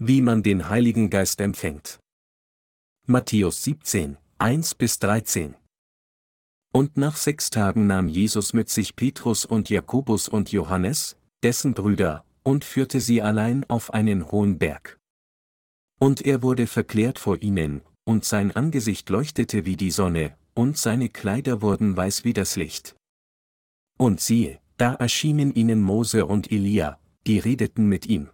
Wie man den Heiligen Geist empfängt. Matthäus 17, 1 bis 13. Und nach sechs Tagen nahm Jesus mit sich Petrus und Jakobus und Johannes, dessen Brüder, und führte sie allein auf einen hohen Berg. Und er wurde verklärt vor ihnen, und sein Angesicht leuchtete wie die Sonne, und seine Kleider wurden weiß wie das Licht. Und siehe, da erschienen ihnen Mose und Elia, die redeten mit ihm.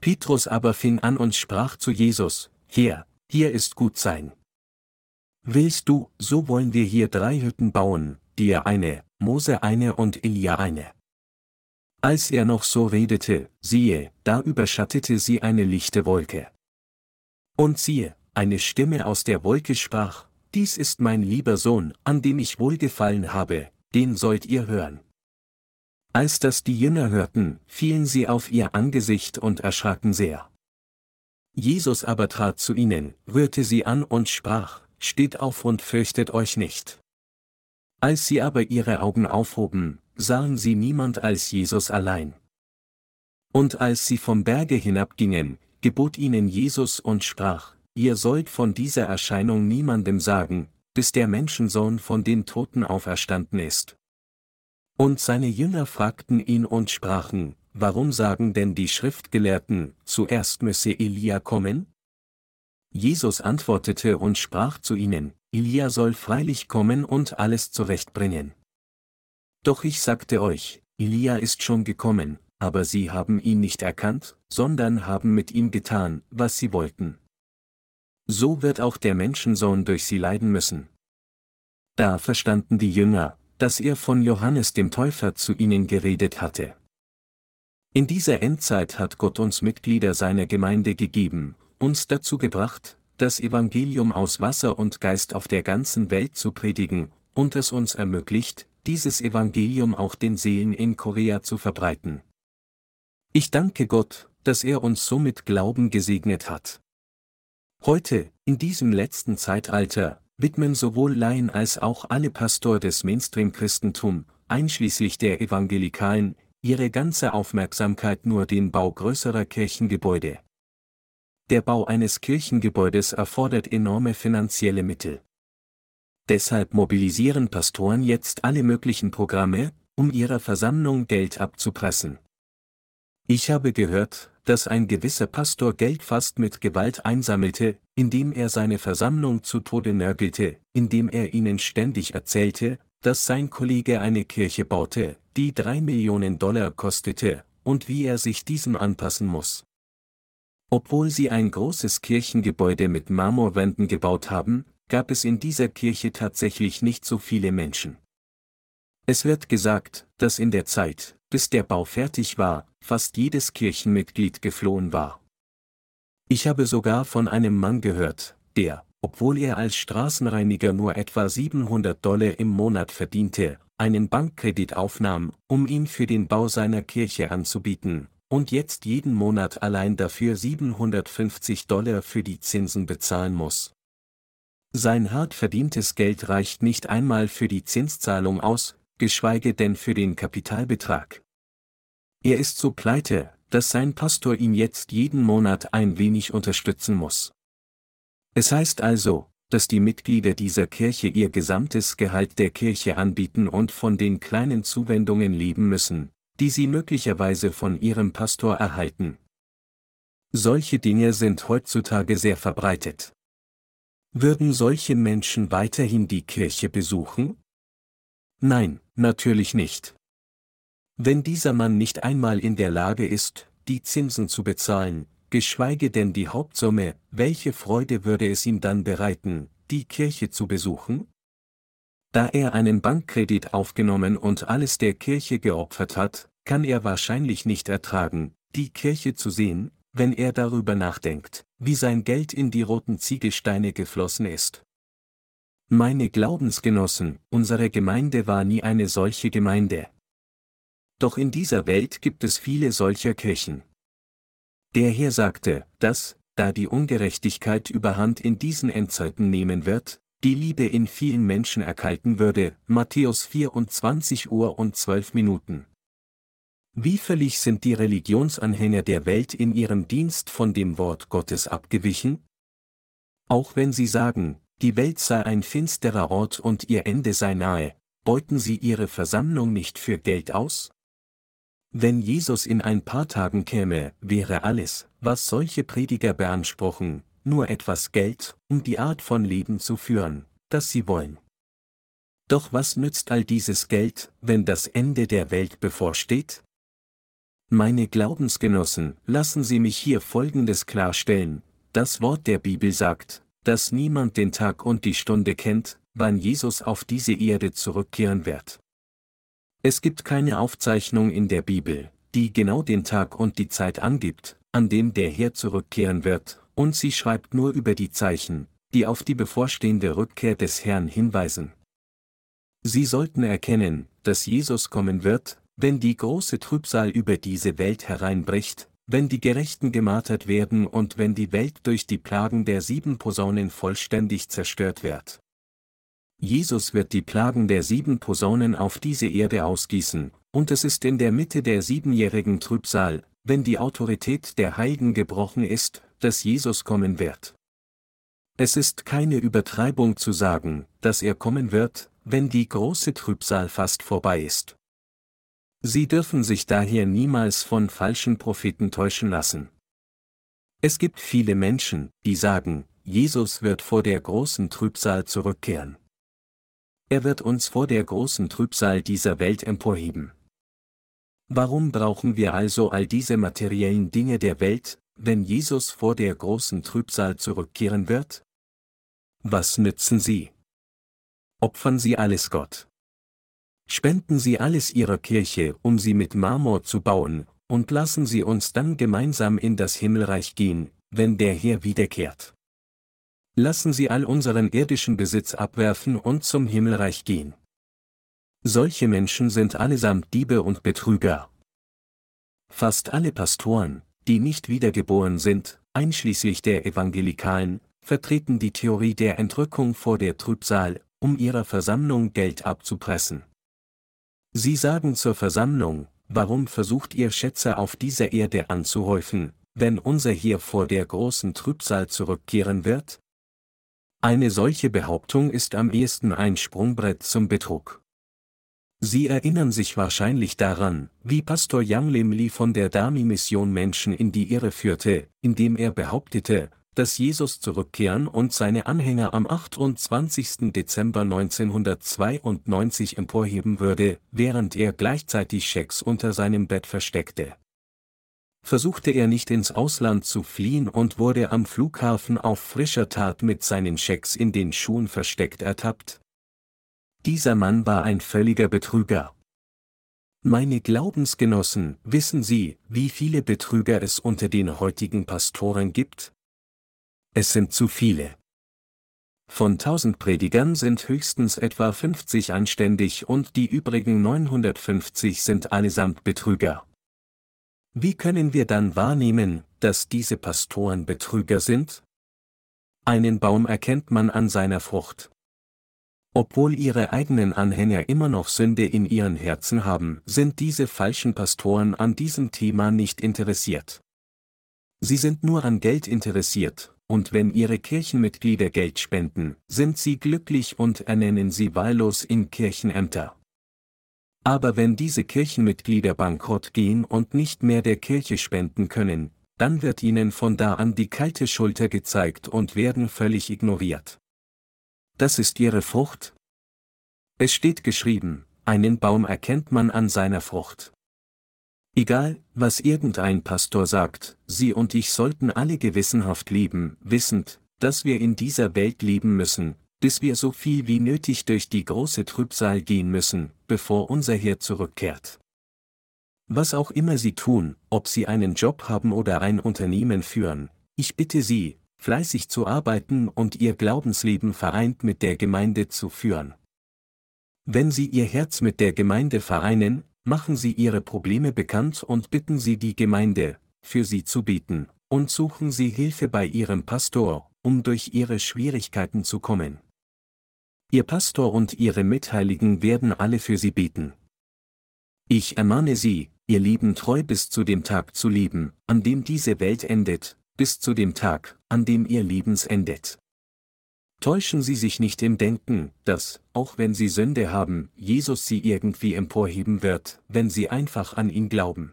Petrus aber fing an und sprach zu Jesus, Herr, hier ist gut sein. Willst du, so wollen wir hier drei Hütten bauen, dir eine, Mose eine und Elia eine. Als er noch so redete, siehe, da überschattete sie eine lichte Wolke. Und siehe, eine Stimme aus der Wolke sprach, Dies ist mein lieber Sohn, an dem ich wohlgefallen habe, den sollt ihr hören. Als das die Jünger hörten, fielen sie auf ihr Angesicht und erschraken sehr. Jesus aber trat zu ihnen, rührte sie an und sprach, Steht auf und fürchtet euch nicht. Als sie aber ihre Augen aufhoben, sahen sie niemand als Jesus allein. Und als sie vom Berge hinabgingen, gebot ihnen Jesus und sprach, Ihr sollt von dieser Erscheinung niemandem sagen, bis der Menschensohn von den Toten auferstanden ist. Und seine Jünger fragten ihn und sprachen, Warum sagen denn die Schriftgelehrten, zuerst müsse Elia kommen? Jesus antwortete und sprach zu ihnen, Elia soll freilich kommen und alles zurechtbringen. Doch ich sagte euch, Elia ist schon gekommen, aber sie haben ihn nicht erkannt, sondern haben mit ihm getan, was sie wollten. So wird auch der Menschensohn durch sie leiden müssen. Da verstanden die Jünger, dass er von Johannes dem Täufer zu ihnen geredet hatte. In dieser Endzeit hat Gott uns Mitglieder seiner Gemeinde gegeben, uns dazu gebracht, das Evangelium aus Wasser und Geist auf der ganzen Welt zu predigen, und es uns ermöglicht, dieses Evangelium auch den Seelen in Korea zu verbreiten. Ich danke Gott, dass er uns so mit Glauben gesegnet hat. Heute, in diesem letzten Zeitalter, widmen sowohl Laien als auch alle Pastor des Mainstream-Christentum, einschließlich der Evangelikalen, ihre ganze Aufmerksamkeit nur den Bau größerer Kirchengebäude. Der Bau eines Kirchengebäudes erfordert enorme finanzielle Mittel. Deshalb mobilisieren Pastoren jetzt alle möglichen Programme, um ihrer Versammlung Geld abzupressen. Ich habe gehört, dass ein gewisser Pastor Geld fast mit Gewalt einsammelte, indem er seine Versammlung zu Tode nörgelte, indem er ihnen ständig erzählte, dass sein Kollege eine Kirche baute, die drei Millionen Dollar kostete, und wie er sich diesem anpassen muss. Obwohl sie ein großes Kirchengebäude mit Marmorwänden gebaut haben, gab es in dieser Kirche tatsächlich nicht so viele Menschen. Es wird gesagt, dass in der Zeit, bis der Bau fertig war, fast jedes Kirchenmitglied geflohen war. Ich habe sogar von einem Mann gehört, der, obwohl er als Straßenreiniger nur etwa 700 Dollar im Monat verdiente, einen Bankkredit aufnahm, um ihn für den Bau seiner Kirche anzubieten, und jetzt jeden Monat allein dafür 750 Dollar für die Zinsen bezahlen muss. Sein hart verdientes Geld reicht nicht einmal für die Zinszahlung aus, geschweige denn für den Kapitalbetrag. Er ist so pleite, dass sein Pastor ihn jetzt jeden Monat ein wenig unterstützen muss. Es heißt also, dass die Mitglieder dieser Kirche ihr gesamtes Gehalt der Kirche anbieten und von den kleinen Zuwendungen leben müssen, die sie möglicherweise von ihrem Pastor erhalten. Solche Dinge sind heutzutage sehr verbreitet. Würden solche Menschen weiterhin die Kirche besuchen? Nein, natürlich nicht. Wenn dieser Mann nicht einmal in der Lage ist, die Zinsen zu bezahlen, geschweige denn die Hauptsumme, welche Freude würde es ihm dann bereiten, die Kirche zu besuchen? Da er einen Bankkredit aufgenommen und alles der Kirche geopfert hat, kann er wahrscheinlich nicht ertragen, die Kirche zu sehen, wenn er darüber nachdenkt, wie sein Geld in die roten Ziegelsteine geflossen ist. Meine Glaubensgenossen, unsere Gemeinde war nie eine solche Gemeinde. Doch in dieser Welt gibt es viele solcher Kirchen. Der Herr sagte, dass, da die Ungerechtigkeit überhand in diesen Endzeiten nehmen wird, die Liebe in vielen Menschen erkalten würde, Matthäus 24 Uhr und 12 Minuten. Wie völlig sind die Religionsanhänger der Welt in ihrem Dienst von dem Wort Gottes abgewichen? Auch wenn sie sagen, die Welt sei ein finsterer Ort und ihr Ende sei nahe, beuten sie ihre Versammlung nicht für Geld aus? Wenn Jesus in ein paar Tagen käme, wäre alles, was solche Prediger beanspruchen, nur etwas Geld, um die Art von Leben zu führen, das sie wollen. Doch was nützt all dieses Geld, wenn das Ende der Welt bevorsteht? Meine Glaubensgenossen, lassen Sie mich hier Folgendes klarstellen, das Wort der Bibel sagt, dass niemand den Tag und die Stunde kennt, wann Jesus auf diese Erde zurückkehren wird. Es gibt keine Aufzeichnung in der Bibel, die genau den Tag und die Zeit angibt, an dem der Herr zurückkehren wird, und sie schreibt nur über die Zeichen, die auf die bevorstehende Rückkehr des Herrn hinweisen. Sie sollten erkennen, dass Jesus kommen wird, wenn die große Trübsal über diese Welt hereinbricht, wenn die Gerechten gemartert werden und wenn die Welt durch die Plagen der sieben Posaunen vollständig zerstört wird. Jesus wird die Plagen der sieben Posaunen auf diese Erde ausgießen, und es ist in der Mitte der siebenjährigen Trübsal, wenn die Autorität der Heiligen gebrochen ist, dass Jesus kommen wird. Es ist keine Übertreibung zu sagen, dass er kommen wird, wenn die große Trübsal fast vorbei ist. Sie dürfen sich daher niemals von falschen Propheten täuschen lassen. Es gibt viele Menschen, die sagen, Jesus wird vor der großen Trübsal zurückkehren. Er wird uns vor der großen Trübsal dieser Welt emporheben. Warum brauchen wir also all diese materiellen Dinge der Welt, wenn Jesus vor der großen Trübsal zurückkehren wird? Was nützen sie? Opfern Sie alles Gott. Spenden Sie alles Ihrer Kirche, um sie mit Marmor zu bauen, und lassen Sie uns dann gemeinsam in das Himmelreich gehen, wenn der Herr wiederkehrt. Lassen Sie all unseren irdischen Besitz abwerfen und zum Himmelreich gehen. Solche Menschen sind allesamt Diebe und Betrüger. Fast alle Pastoren, die nicht wiedergeboren sind, einschließlich der Evangelikalen, vertreten die Theorie der Entrückung vor der Trübsal, um ihrer Versammlung Geld abzupressen. Sie sagen zur Versammlung, warum versucht ihr Schätze auf dieser Erde anzuhäufen, wenn unser hier vor der großen Trübsal zurückkehren wird? Eine solche Behauptung ist am ehesten ein Sprungbrett zum Betrug. Sie erinnern sich wahrscheinlich daran, wie Pastor Yang Lim von der Dami-Mission Menschen in die Irre führte, indem er behauptete, dass Jesus zurückkehren und seine Anhänger am 28. Dezember 1992 emporheben würde, während er gleichzeitig Schecks unter seinem Bett versteckte versuchte er nicht ins Ausland zu fliehen und wurde am Flughafen auf frischer Tat mit seinen Schecks in den Schuhen versteckt ertappt? Dieser Mann war ein völliger Betrüger. Meine Glaubensgenossen, wissen Sie, wie viele Betrüger es unter den heutigen Pastoren gibt? Es sind zu viele. Von tausend Predigern sind höchstens etwa 50 anständig und die übrigen 950 sind allesamt Betrüger. Wie können wir dann wahrnehmen, dass diese Pastoren Betrüger sind? Einen Baum erkennt man an seiner Frucht. Obwohl ihre eigenen Anhänger immer noch Sünde in ihren Herzen haben, sind diese falschen Pastoren an diesem Thema nicht interessiert. Sie sind nur an Geld interessiert, und wenn ihre Kirchenmitglieder Geld spenden, sind sie glücklich und ernennen sie wahllos in Kirchenämter. Aber wenn diese Kirchenmitglieder bankrott gehen und nicht mehr der Kirche spenden können, dann wird ihnen von da an die kalte Schulter gezeigt und werden völlig ignoriert. Das ist ihre Frucht? Es steht geschrieben, einen Baum erkennt man an seiner Frucht. Egal, was irgendein Pastor sagt, Sie und ich sollten alle gewissenhaft leben, wissend, dass wir in dieser Welt leben müssen, bis wir so viel wie nötig durch die große Trübsal gehen müssen, bevor unser Herr zurückkehrt. Was auch immer Sie tun, ob Sie einen Job haben oder ein Unternehmen führen, ich bitte Sie, fleißig zu arbeiten und Ihr Glaubensleben vereint mit der Gemeinde zu führen. Wenn Sie Ihr Herz mit der Gemeinde vereinen, machen Sie Ihre Probleme bekannt und bitten Sie die Gemeinde, für Sie zu beten, und suchen Sie Hilfe bei Ihrem Pastor, um durch Ihre Schwierigkeiten zu kommen. Ihr Pastor und Ihre Mitheiligen werden alle für Sie beten. Ich ermahne Sie, ihr Leben treu bis zu dem Tag zu leben, an dem diese Welt endet, bis zu dem Tag, an dem ihr Lebens endet. Täuschen Sie sich nicht im Denken, dass, auch wenn Sie Sünde haben, Jesus Sie irgendwie emporheben wird, wenn Sie einfach an ihn glauben.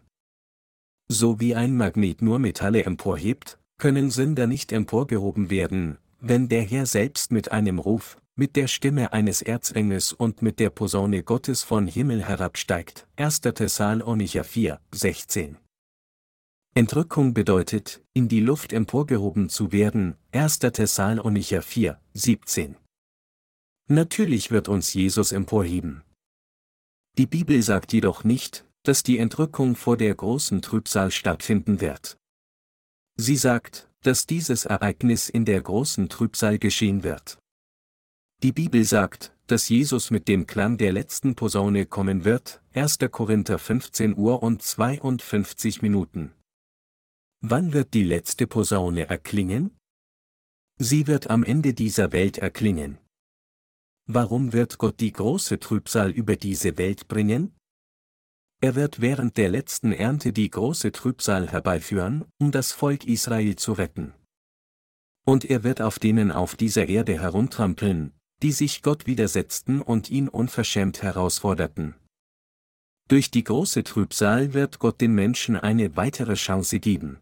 So wie ein Magnet nur Metalle emporhebt, können Sünder nicht emporgehoben werden, wenn der Herr selbst mit einem Ruf, mit der Stimme eines Erzengels und mit der Posaune Gottes von Himmel herabsteigt. 1. Thessalonicher 4, 16. Entrückung bedeutet, in die Luft emporgehoben zu werden, 1. Thessalonicher 4, 17. Natürlich wird uns Jesus emporheben. Die Bibel sagt jedoch nicht, dass die Entrückung vor der großen Trübsal stattfinden wird. Sie sagt, dass dieses Ereignis in der großen Trübsal geschehen wird. Die Bibel sagt, dass Jesus mit dem Klang der letzten Posaune kommen wird, 1. Korinther 15 Uhr und 52 Minuten. Wann wird die letzte Posaune erklingen? Sie wird am Ende dieser Welt erklingen. Warum wird Gott die große Trübsal über diese Welt bringen? Er wird während der letzten Ernte die große Trübsal herbeiführen, um das Volk Israel zu retten. Und er wird auf denen auf dieser Erde herumtrampeln, die sich Gott widersetzten und ihn unverschämt herausforderten. Durch die große Trübsal wird Gott den Menschen eine weitere Chance geben.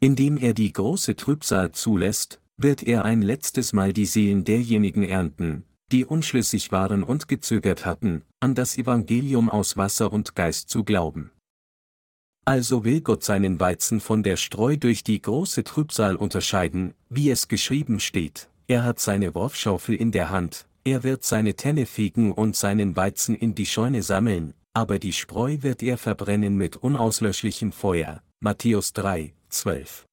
Indem er die große Trübsal zulässt, wird er ein letztes Mal die Seelen derjenigen ernten, die unschlüssig waren und gezögert hatten, an das Evangelium aus Wasser und Geist zu glauben. Also will Gott seinen Weizen von der Streu durch die große Trübsal unterscheiden, wie es geschrieben steht, er hat seine Worfschaufel in der Hand, er wird seine Tenne fegen und seinen Weizen in die Scheune sammeln, aber die Spreu wird er verbrennen mit unauslöschlichem Feuer. Matthäus 3, 12.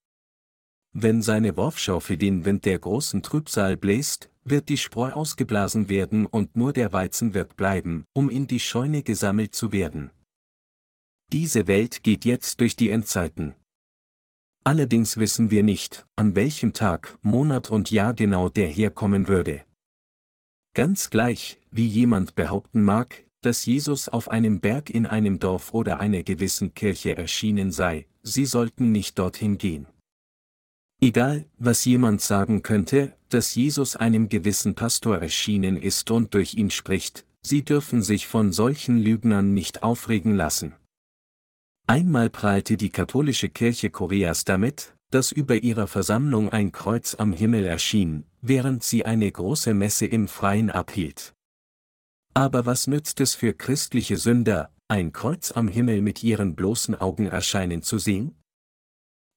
Wenn seine Worfschaufel den Wind der großen Trübsal bläst, wird die Spreu ausgeblasen werden und nur der Weizen wird bleiben, um in die Scheune gesammelt zu werden. Diese Welt geht jetzt durch die Endzeiten. Allerdings wissen wir nicht, an welchem Tag, Monat und Jahr genau der herkommen würde. Ganz gleich, wie jemand behaupten mag, dass Jesus auf einem Berg in einem Dorf oder einer gewissen Kirche erschienen sei, sie sollten nicht dorthin gehen. Egal, was jemand sagen könnte, dass Jesus einem gewissen Pastor erschienen ist und durch ihn spricht, sie dürfen sich von solchen Lügnern nicht aufregen lassen. Einmal prahlte die katholische Kirche Koreas damit, dass über ihrer Versammlung ein Kreuz am Himmel erschien, während sie eine große Messe im Freien abhielt. Aber was nützt es für christliche Sünder, ein Kreuz am Himmel mit ihren bloßen Augen erscheinen zu sehen?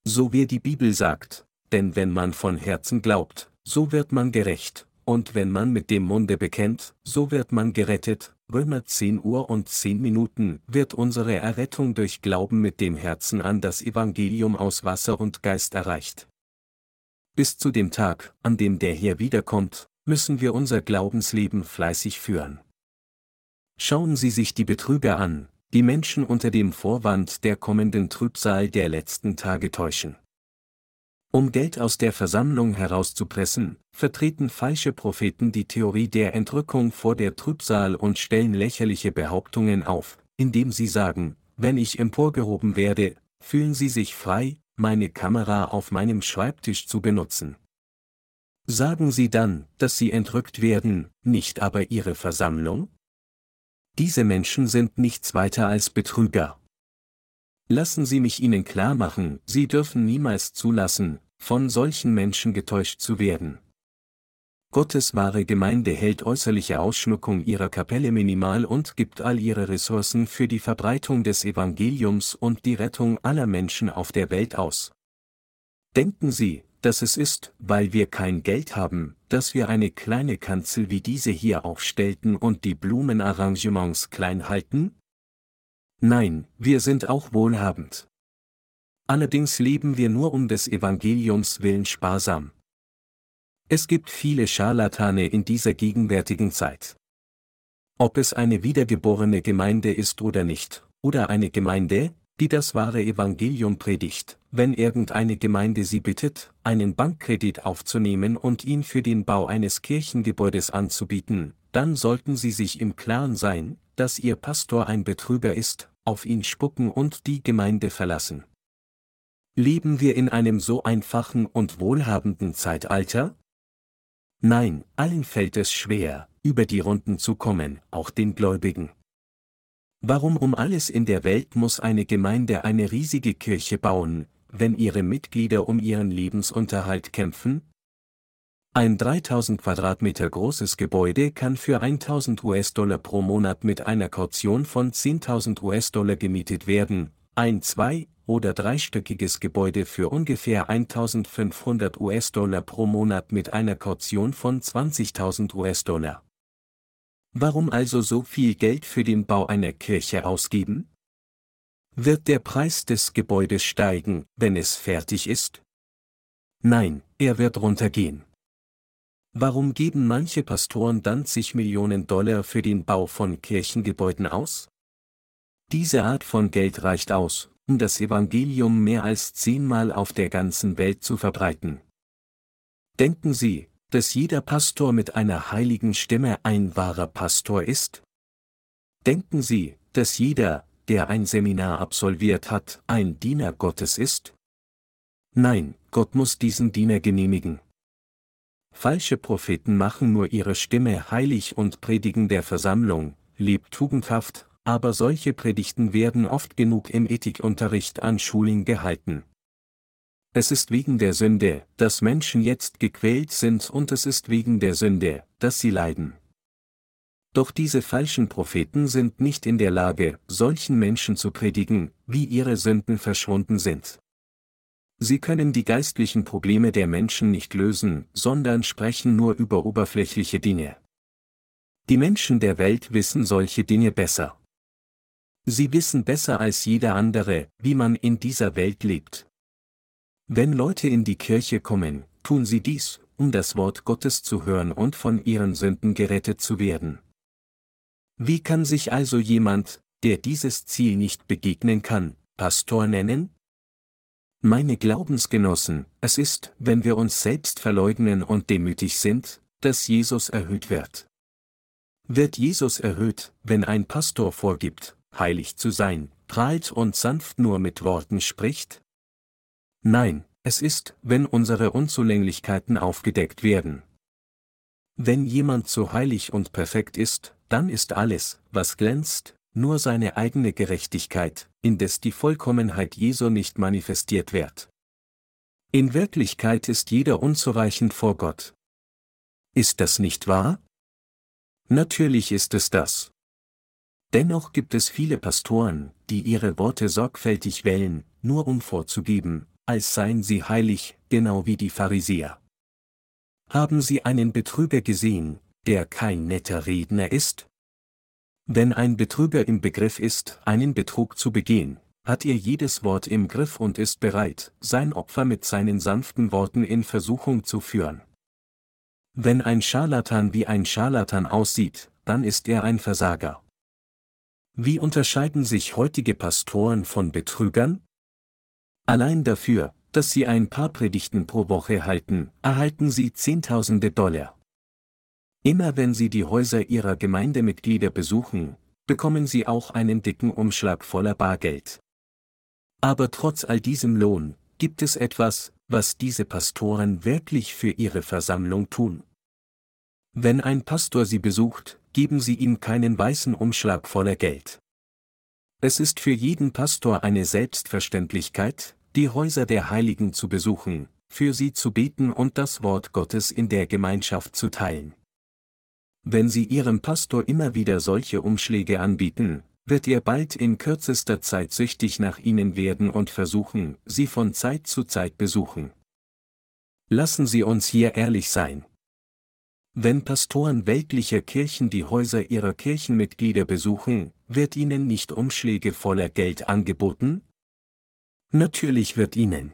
So wie die Bibel sagt, denn wenn man von Herzen glaubt, so wird man gerecht, und wenn man mit dem Munde bekennt, so wird man gerettet. Römer 10 Uhr und 10 Minuten wird unsere Errettung durch Glauben mit dem Herzen an das Evangelium aus Wasser und Geist erreicht. Bis zu dem Tag, an dem der Herr wiederkommt, müssen wir unser Glaubensleben fleißig führen. Schauen Sie sich die Betrüger an, die Menschen unter dem Vorwand der kommenden Trübsal der letzten Tage täuschen. Um Geld aus der Versammlung herauszupressen, vertreten falsche Propheten die Theorie der Entrückung vor der Trübsal und stellen lächerliche Behauptungen auf, indem sie sagen, wenn ich emporgehoben werde, fühlen Sie sich frei, meine Kamera auf meinem Schreibtisch zu benutzen. Sagen Sie dann, dass Sie entrückt werden, nicht aber Ihre Versammlung? Diese Menschen sind nichts weiter als Betrüger. Lassen Sie mich Ihnen klar machen, Sie dürfen niemals zulassen, von solchen Menschen getäuscht zu werden. Gottes wahre Gemeinde hält äußerliche Ausschmückung ihrer Kapelle minimal und gibt all ihre Ressourcen für die Verbreitung des Evangeliums und die Rettung aller Menschen auf der Welt aus. Denken Sie, dass es ist, weil wir kein Geld haben, dass wir eine kleine Kanzel wie diese hier aufstellten und die Blumenarrangements klein halten? Nein, wir sind auch wohlhabend. Allerdings leben wir nur um des Evangeliums willen sparsam. Es gibt viele Scharlatane in dieser gegenwärtigen Zeit. Ob es eine wiedergeborene Gemeinde ist oder nicht, oder eine Gemeinde, die das wahre Evangelium predigt, wenn irgendeine Gemeinde sie bittet, einen Bankkredit aufzunehmen und ihn für den Bau eines Kirchengebäudes anzubieten, dann sollten sie sich im Klaren sein, dass ihr Pastor ein Betrüger ist, auf ihn spucken und die Gemeinde verlassen. Leben wir in einem so einfachen und wohlhabenden Zeitalter? Nein, allen fällt es schwer, über die Runden zu kommen, auch den Gläubigen. Warum um alles in der Welt muss eine Gemeinde eine riesige Kirche bauen, wenn ihre Mitglieder um ihren Lebensunterhalt kämpfen? Ein 3000 Quadratmeter großes Gebäude kann für 1000 US-Dollar pro Monat mit einer Kaution von 10.000 US-Dollar gemietet werden, ein zwei- oder dreistöckiges Gebäude für ungefähr 1500 US-Dollar pro Monat mit einer Kaution von 20.000 US-Dollar. Warum also so viel Geld für den Bau einer Kirche ausgeben? Wird der Preis des Gebäudes steigen, wenn es fertig ist? Nein, er wird runtergehen. Warum geben manche Pastoren dann zig Millionen Dollar für den Bau von Kirchengebäuden aus? Diese Art von Geld reicht aus, um das Evangelium mehr als zehnmal auf der ganzen Welt zu verbreiten. Denken Sie, dass jeder Pastor mit einer heiligen Stimme ein wahrer Pastor ist? Denken Sie, dass jeder, der ein Seminar absolviert hat, ein Diener Gottes ist? Nein, Gott muss diesen Diener genehmigen. Falsche Propheten machen nur ihre Stimme heilig und predigen der Versammlung, lebt tugendhaft, aber solche Predigten werden oft genug im Ethikunterricht an Schulen gehalten. Es ist wegen der Sünde, dass Menschen jetzt gequält sind und es ist wegen der Sünde, dass sie leiden. Doch diese falschen Propheten sind nicht in der Lage, solchen Menschen zu predigen, wie ihre Sünden verschwunden sind. Sie können die geistlichen Probleme der Menschen nicht lösen, sondern sprechen nur über oberflächliche Dinge. Die Menschen der Welt wissen solche Dinge besser. Sie wissen besser als jeder andere, wie man in dieser Welt lebt. Wenn Leute in die Kirche kommen, tun sie dies, um das Wort Gottes zu hören und von ihren Sünden gerettet zu werden. Wie kann sich also jemand, der dieses Ziel nicht begegnen kann, Pastor nennen? Meine Glaubensgenossen, es ist, wenn wir uns selbst verleugnen und demütig sind, dass Jesus erhöht wird. Wird Jesus erhöht, wenn ein Pastor vorgibt, heilig zu sein, prahlt und sanft nur mit Worten spricht? Nein, es ist, wenn unsere Unzulänglichkeiten aufgedeckt werden. Wenn jemand so heilig und perfekt ist, dann ist alles, was glänzt, nur seine eigene Gerechtigkeit, indes die Vollkommenheit Jesu nicht manifestiert wird. In Wirklichkeit ist jeder unzureichend vor Gott. Ist das nicht wahr? Natürlich ist es das. Dennoch gibt es viele Pastoren, die ihre Worte sorgfältig wählen, nur um vorzugeben, als seien sie heilig, genau wie die Pharisäer. Haben Sie einen Betrüger gesehen, der kein netter Redner ist? Wenn ein Betrüger im Begriff ist, einen Betrug zu begehen, hat er jedes Wort im Griff und ist bereit, sein Opfer mit seinen sanften Worten in Versuchung zu führen. Wenn ein Scharlatan wie ein Scharlatan aussieht, dann ist er ein Versager. Wie unterscheiden sich heutige Pastoren von Betrügern? Allein dafür, dass sie ein paar Predigten pro Woche halten, erhalten sie Zehntausende Dollar. Immer wenn Sie die Häuser Ihrer Gemeindemitglieder besuchen, bekommen Sie auch einen dicken Umschlag voller Bargeld. Aber trotz all diesem Lohn, gibt es etwas, was diese Pastoren wirklich für ihre Versammlung tun. Wenn ein Pastor sie besucht, geben sie ihm keinen weißen Umschlag voller Geld. Es ist für jeden Pastor eine Selbstverständlichkeit, die Häuser der Heiligen zu besuchen, für sie zu beten und das Wort Gottes in der Gemeinschaft zu teilen. Wenn Sie Ihrem Pastor immer wieder solche Umschläge anbieten, wird er bald in kürzester Zeit süchtig nach Ihnen werden und versuchen, Sie von Zeit zu Zeit besuchen. Lassen Sie uns hier ehrlich sein. Wenn Pastoren weltlicher Kirchen die Häuser ihrer Kirchenmitglieder besuchen, wird ihnen nicht Umschläge voller Geld angeboten? Natürlich wird ihnen.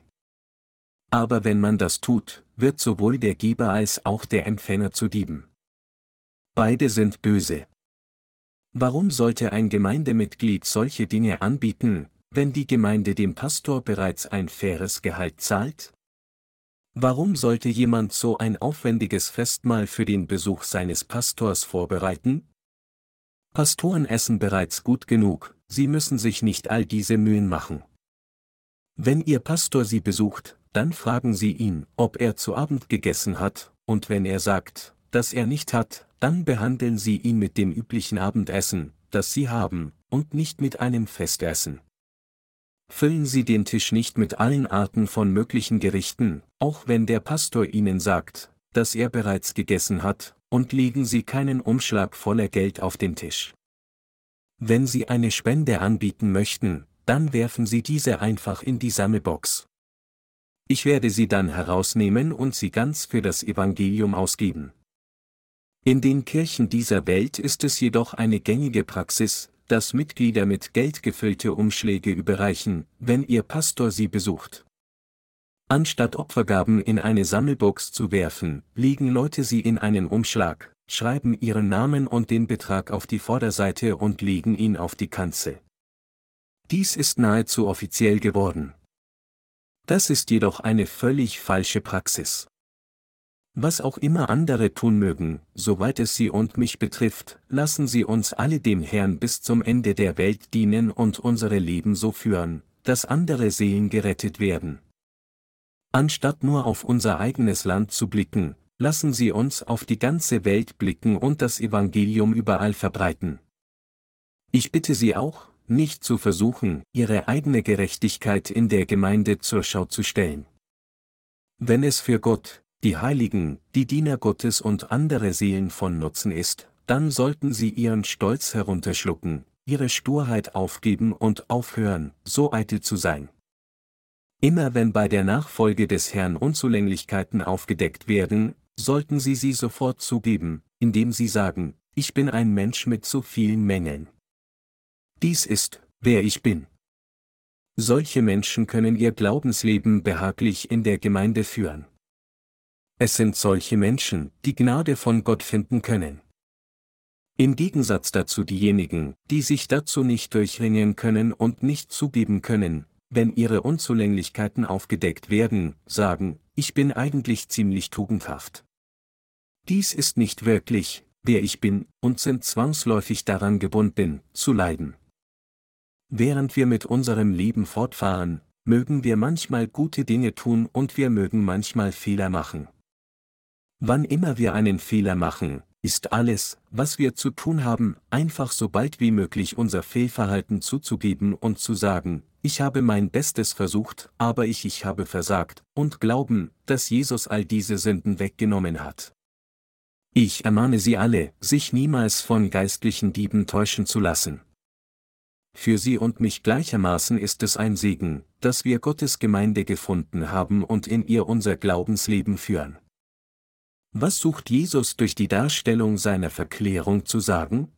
Aber wenn man das tut, wird sowohl der Geber als auch der Empfänger zu Dieben. Beide sind böse. Warum sollte ein Gemeindemitglied solche Dinge anbieten, wenn die Gemeinde dem Pastor bereits ein faires Gehalt zahlt? Warum sollte jemand so ein aufwendiges Festmahl für den Besuch seines Pastors vorbereiten? Pastoren essen bereits gut genug, sie müssen sich nicht all diese Mühen machen. Wenn Ihr Pastor Sie besucht, dann fragen Sie ihn, ob er zu Abend gegessen hat, und wenn er sagt, dass er nicht hat, dann behandeln Sie ihn mit dem üblichen Abendessen, das Sie haben, und nicht mit einem Festessen. Füllen Sie den Tisch nicht mit allen Arten von möglichen Gerichten, auch wenn der Pastor Ihnen sagt, dass er bereits gegessen hat, und legen Sie keinen Umschlag voller Geld auf den Tisch. Wenn Sie eine Spende anbieten möchten, dann werfen Sie diese einfach in die Sammelbox. Ich werde sie dann herausnehmen und sie ganz für das Evangelium ausgeben. In den Kirchen dieser Welt ist es jedoch eine gängige Praxis, dass Mitglieder mit Geld gefüllte Umschläge überreichen, wenn ihr Pastor sie besucht. Anstatt Opfergaben in eine Sammelbox zu werfen, legen Leute sie in einen Umschlag, schreiben ihren Namen und den Betrag auf die Vorderseite und legen ihn auf die Kanzel. Dies ist nahezu offiziell geworden. Das ist jedoch eine völlig falsche Praxis. Was auch immer andere tun mögen, soweit es Sie und mich betrifft, lassen Sie uns alle dem Herrn bis zum Ende der Welt dienen und unsere Leben so führen, dass andere Seelen gerettet werden. Anstatt nur auf unser eigenes Land zu blicken, lassen Sie uns auf die ganze Welt blicken und das Evangelium überall verbreiten. Ich bitte Sie auch, nicht zu versuchen, ihre eigene Gerechtigkeit in der Gemeinde zur Schau zu stellen. Wenn es für Gott, die Heiligen, die Diener Gottes und andere Seelen von Nutzen ist, dann sollten sie ihren Stolz herunterschlucken, ihre Sturheit aufgeben und aufhören, so eitel zu sein. Immer wenn bei der Nachfolge des Herrn Unzulänglichkeiten aufgedeckt werden, sollten sie sie sofort zugeben, indem sie sagen, ich bin ein Mensch mit so vielen Mängeln. Dies ist, wer ich bin. Solche Menschen können ihr Glaubensleben behaglich in der Gemeinde führen. Es sind solche Menschen, die Gnade von Gott finden können. Im Gegensatz dazu diejenigen, die sich dazu nicht durchringen können und nicht zugeben können, wenn ihre Unzulänglichkeiten aufgedeckt werden, sagen, ich bin eigentlich ziemlich tugendhaft. Dies ist nicht wirklich, wer ich bin, und sind zwangsläufig daran gebunden, zu leiden. Während wir mit unserem Leben fortfahren, mögen wir manchmal gute Dinge tun und wir mögen manchmal Fehler machen. Wann immer wir einen Fehler machen, ist alles, was wir zu tun haben, einfach so bald wie möglich unser Fehlverhalten zuzugeben und zu sagen, ich habe mein Bestes versucht, aber ich ich habe versagt, und glauben, dass Jesus all diese Sünden weggenommen hat. Ich ermahne Sie alle, sich niemals von geistlichen Dieben täuschen zu lassen. Für Sie und mich gleichermaßen ist es ein Segen, dass wir Gottes Gemeinde gefunden haben und in ihr unser Glaubensleben führen. Was sucht Jesus durch die Darstellung seiner Verklärung zu sagen?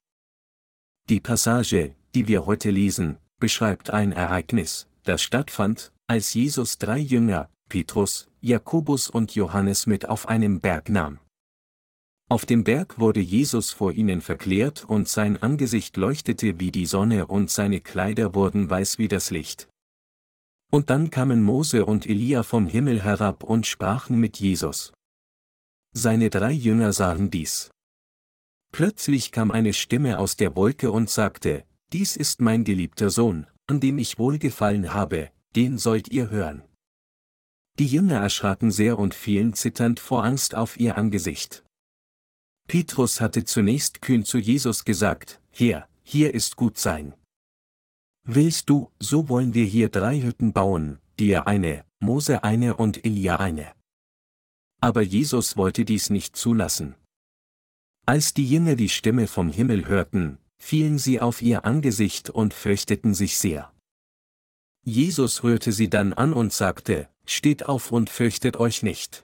Die Passage, die wir heute lesen, beschreibt ein Ereignis, das stattfand, als Jesus drei Jünger, Petrus, Jakobus und Johannes mit auf einem Berg nahm. Auf dem Berg wurde Jesus vor ihnen verklärt und sein Angesicht leuchtete wie die Sonne und seine Kleider wurden weiß wie das Licht. Und dann kamen Mose und Elia vom Himmel herab und sprachen mit Jesus. Seine drei Jünger sahen dies. Plötzlich kam eine Stimme aus der Wolke und sagte, Dies ist mein geliebter Sohn, an dem ich wohlgefallen habe, den sollt ihr hören. Die Jünger erschraken sehr und fielen zitternd vor Angst auf ihr Angesicht. Petrus hatte zunächst kühn zu Jesus gesagt, Herr, hier ist gut sein. Willst du, so wollen wir hier drei Hütten bauen, dir eine, Mose eine und Elia eine. Aber Jesus wollte dies nicht zulassen. Als die Jünger die Stimme vom Himmel hörten, fielen sie auf ihr Angesicht und fürchteten sich sehr. Jesus rührte sie dann an und sagte, Steht auf und fürchtet euch nicht.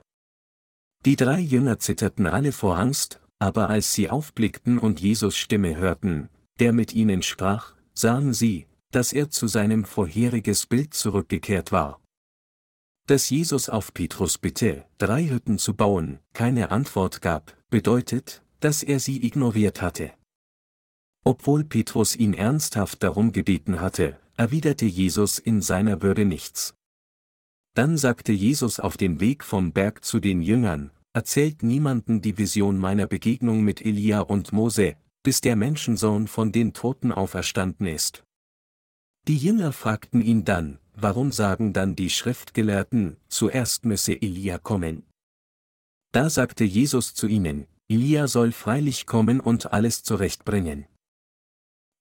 Die drei Jünger zitterten alle vor Angst, aber als sie aufblickten und Jesus Stimme hörten, der mit ihnen sprach, sahen sie, dass er zu seinem vorheriges Bild zurückgekehrt war. Dass Jesus auf Petrus Bitte, drei Hütten zu bauen, keine Antwort gab, bedeutet, dass er sie ignoriert hatte. Obwohl Petrus ihn ernsthaft darum gebeten hatte, erwiderte Jesus in seiner Würde nichts. Dann sagte Jesus auf dem Weg vom Berg zu den Jüngern, erzählt niemanden die Vision meiner Begegnung mit Elia und Mose, bis der Menschensohn von den Toten auferstanden ist. Die Jünger fragten ihn dann, warum sagen dann die Schriftgelehrten, zuerst müsse Elia kommen. Da sagte Jesus zu ihnen, Elia soll freilich kommen und alles zurechtbringen.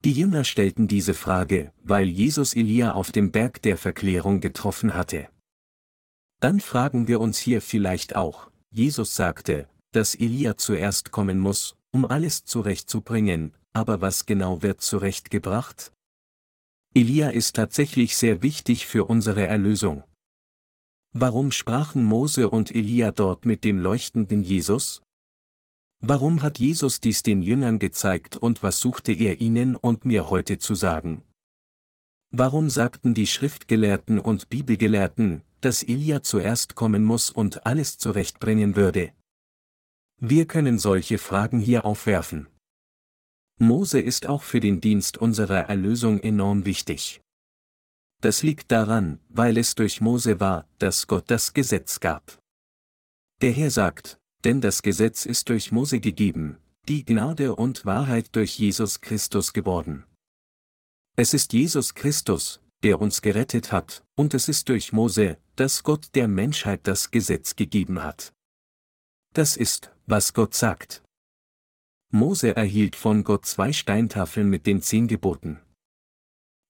Die Jünger stellten diese Frage, weil Jesus Elia auf dem Berg der Verklärung getroffen hatte. Dann fragen wir uns hier vielleicht auch, Jesus sagte, dass Elia zuerst kommen muss, um alles zurechtzubringen, aber was genau wird zurechtgebracht? Elia ist tatsächlich sehr wichtig für unsere Erlösung. Warum sprachen Mose und Elia dort mit dem leuchtenden Jesus? Warum hat Jesus dies den Jüngern gezeigt und was suchte er ihnen und mir heute zu sagen? Warum sagten die Schriftgelehrten und Bibelgelehrten, dass Elia zuerst kommen muss und alles zurechtbringen würde? Wir können solche Fragen hier aufwerfen. Mose ist auch für den Dienst unserer Erlösung enorm wichtig. Das liegt daran, weil es durch Mose war, dass Gott das Gesetz gab. Der Herr sagt, denn das Gesetz ist durch Mose gegeben, die Gnade und Wahrheit durch Jesus Christus geworden. Es ist Jesus Christus, der uns gerettet hat, und es ist durch Mose, dass Gott der Menschheit das Gesetz gegeben hat. Das ist, was Gott sagt. Mose erhielt von Gott zwei Steintafeln mit den zehn Geboten.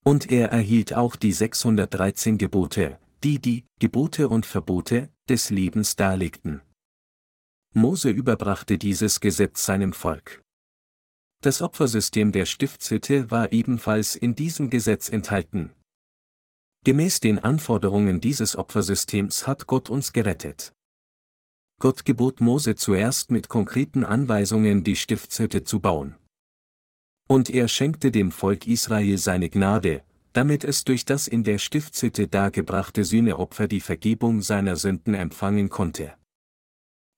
Und er erhielt auch die 613 Gebote, die die Gebote und Verbote des Lebens darlegten. Mose überbrachte dieses Gesetz seinem Volk. Das Opfersystem der Stiftshütte war ebenfalls in diesem Gesetz enthalten. Gemäß den Anforderungen dieses Opfersystems hat Gott uns gerettet. Gott gebot Mose zuerst mit konkreten Anweisungen die Stiftshütte zu bauen. Und er schenkte dem Volk Israel seine Gnade, damit es durch das in der Stiftshütte dargebrachte Sühneopfer die Vergebung seiner Sünden empfangen konnte.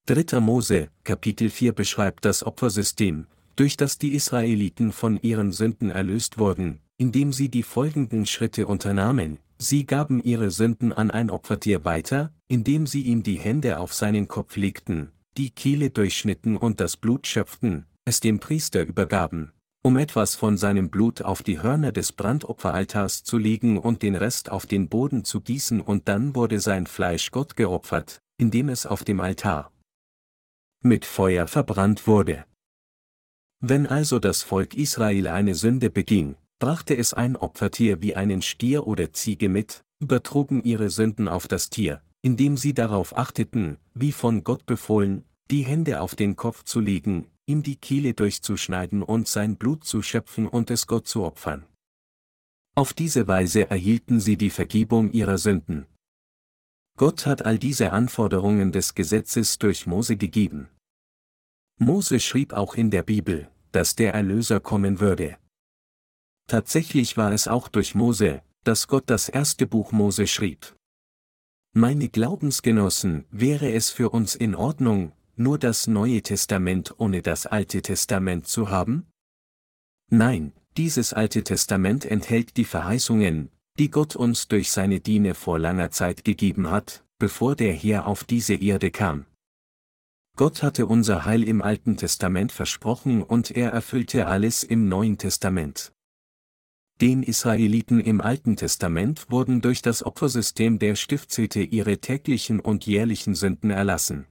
3. Mose, Kapitel 4 beschreibt das Opfersystem, durch das die Israeliten von ihren Sünden erlöst wurden, indem sie die folgenden Schritte unternahmen, Sie gaben ihre Sünden an ein Opfertier weiter, indem sie ihm die Hände auf seinen Kopf legten, die Kehle durchschnitten und das Blut schöpften, es dem Priester übergaben, um etwas von seinem Blut auf die Hörner des Brandopferaltars zu legen und den Rest auf den Boden zu gießen und dann wurde sein Fleisch Gott geopfert, indem es auf dem Altar mit Feuer verbrannt wurde. Wenn also das Volk Israel eine Sünde beging, brachte es ein Opfertier wie einen Stier oder Ziege mit, übertrugen ihre Sünden auf das Tier, indem sie darauf achteten, wie von Gott befohlen, die Hände auf den Kopf zu legen, ihm die Kehle durchzuschneiden und sein Blut zu schöpfen und es Gott zu opfern. Auf diese Weise erhielten sie die Vergebung ihrer Sünden. Gott hat all diese Anforderungen des Gesetzes durch Mose gegeben. Mose schrieb auch in der Bibel, dass der Erlöser kommen würde. Tatsächlich war es auch durch Mose, dass Gott das erste Buch Mose schrieb. Meine Glaubensgenossen, wäre es für uns in Ordnung, nur das Neue Testament ohne das Alte Testament zu haben? Nein, dieses Alte Testament enthält die Verheißungen, die Gott uns durch seine Diene vor langer Zeit gegeben hat, bevor der Herr auf diese Erde kam. Gott hatte unser Heil im Alten Testament versprochen und er erfüllte alles im Neuen Testament. Den Israeliten im Alten Testament wurden durch das Opfersystem der Stiftshütte ihre täglichen und jährlichen Sünden erlassen.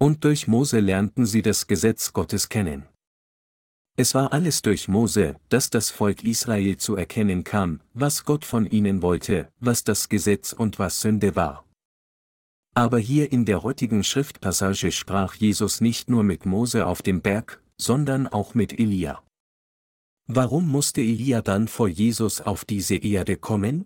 Und durch Mose lernten sie das Gesetz Gottes kennen. Es war alles durch Mose, dass das Volk Israel zu erkennen kam, was Gott von ihnen wollte, was das Gesetz und was Sünde war. Aber hier in der heutigen Schriftpassage sprach Jesus nicht nur mit Mose auf dem Berg, sondern auch mit Elia. Warum musste Elia dann vor Jesus auf diese Erde kommen?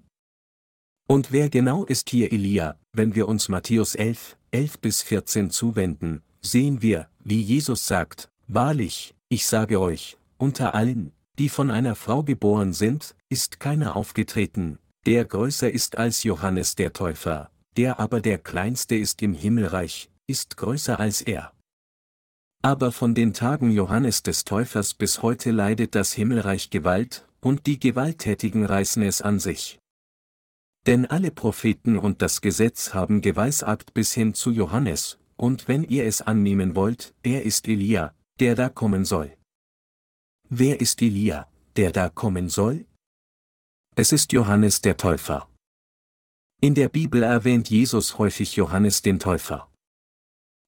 Und wer genau ist hier Elia, wenn wir uns Matthäus 11, 11 bis 14 zuwenden, sehen wir, wie Jesus sagt, Wahrlich, ich sage euch, unter allen, die von einer Frau geboren sind, ist keiner aufgetreten, der größer ist als Johannes der Täufer, der aber der kleinste ist im Himmelreich, ist größer als er. Aber von den Tagen Johannes des Täufers bis heute leidet das Himmelreich Gewalt, und die Gewalttätigen reißen es an sich. Denn alle Propheten und das Gesetz haben geweissagt bis hin zu Johannes, und wenn ihr es annehmen wollt, er ist Elia, der da kommen soll. Wer ist Elia, der da kommen soll? Es ist Johannes der Täufer. In der Bibel erwähnt Jesus häufig Johannes den Täufer.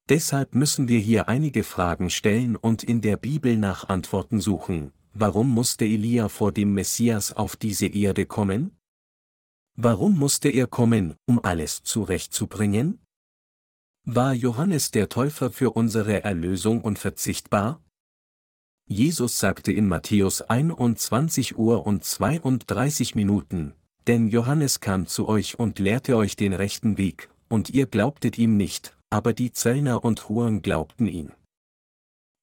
Deshalb müssen wir hier einige Fragen stellen und in der Bibel nach Antworten suchen. Warum musste Elia vor dem Messias auf diese Erde kommen? Warum musste er kommen, um alles zurechtzubringen? War Johannes der Täufer für unsere Erlösung unverzichtbar? Jesus sagte in Matthäus 21 Uhr und 32 Minuten, denn Johannes kam zu euch und lehrte euch den rechten Weg, und ihr glaubtet ihm nicht, aber die Zöllner und Huren glaubten ihn.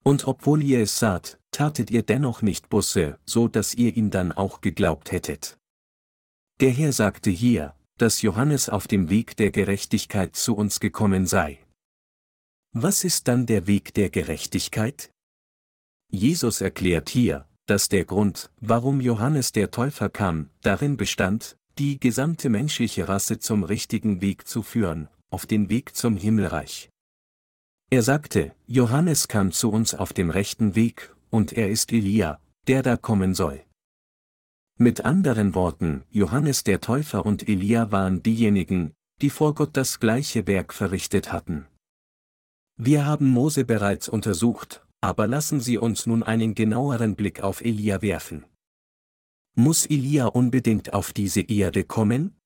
Und obwohl ihr es saht, tatet ihr dennoch nicht Busse, so dass ihr ihm dann auch geglaubt hättet. Der Herr sagte hier, dass Johannes auf dem Weg der Gerechtigkeit zu uns gekommen sei. Was ist dann der Weg der Gerechtigkeit? Jesus erklärt hier, dass der Grund, warum Johannes der Täufer kam, darin bestand, die gesamte menschliche Rasse zum richtigen Weg zu führen, auf den Weg zum Himmelreich. Er sagte, Johannes kam zu uns auf dem rechten Weg, und er ist Elia, der da kommen soll. Mit anderen Worten, Johannes der Täufer und Elia waren diejenigen, die vor Gott das gleiche Werk verrichtet hatten. Wir haben Mose bereits untersucht, aber lassen Sie uns nun einen genaueren Blick auf Elia werfen. Muss Elia unbedingt auf diese Erde kommen?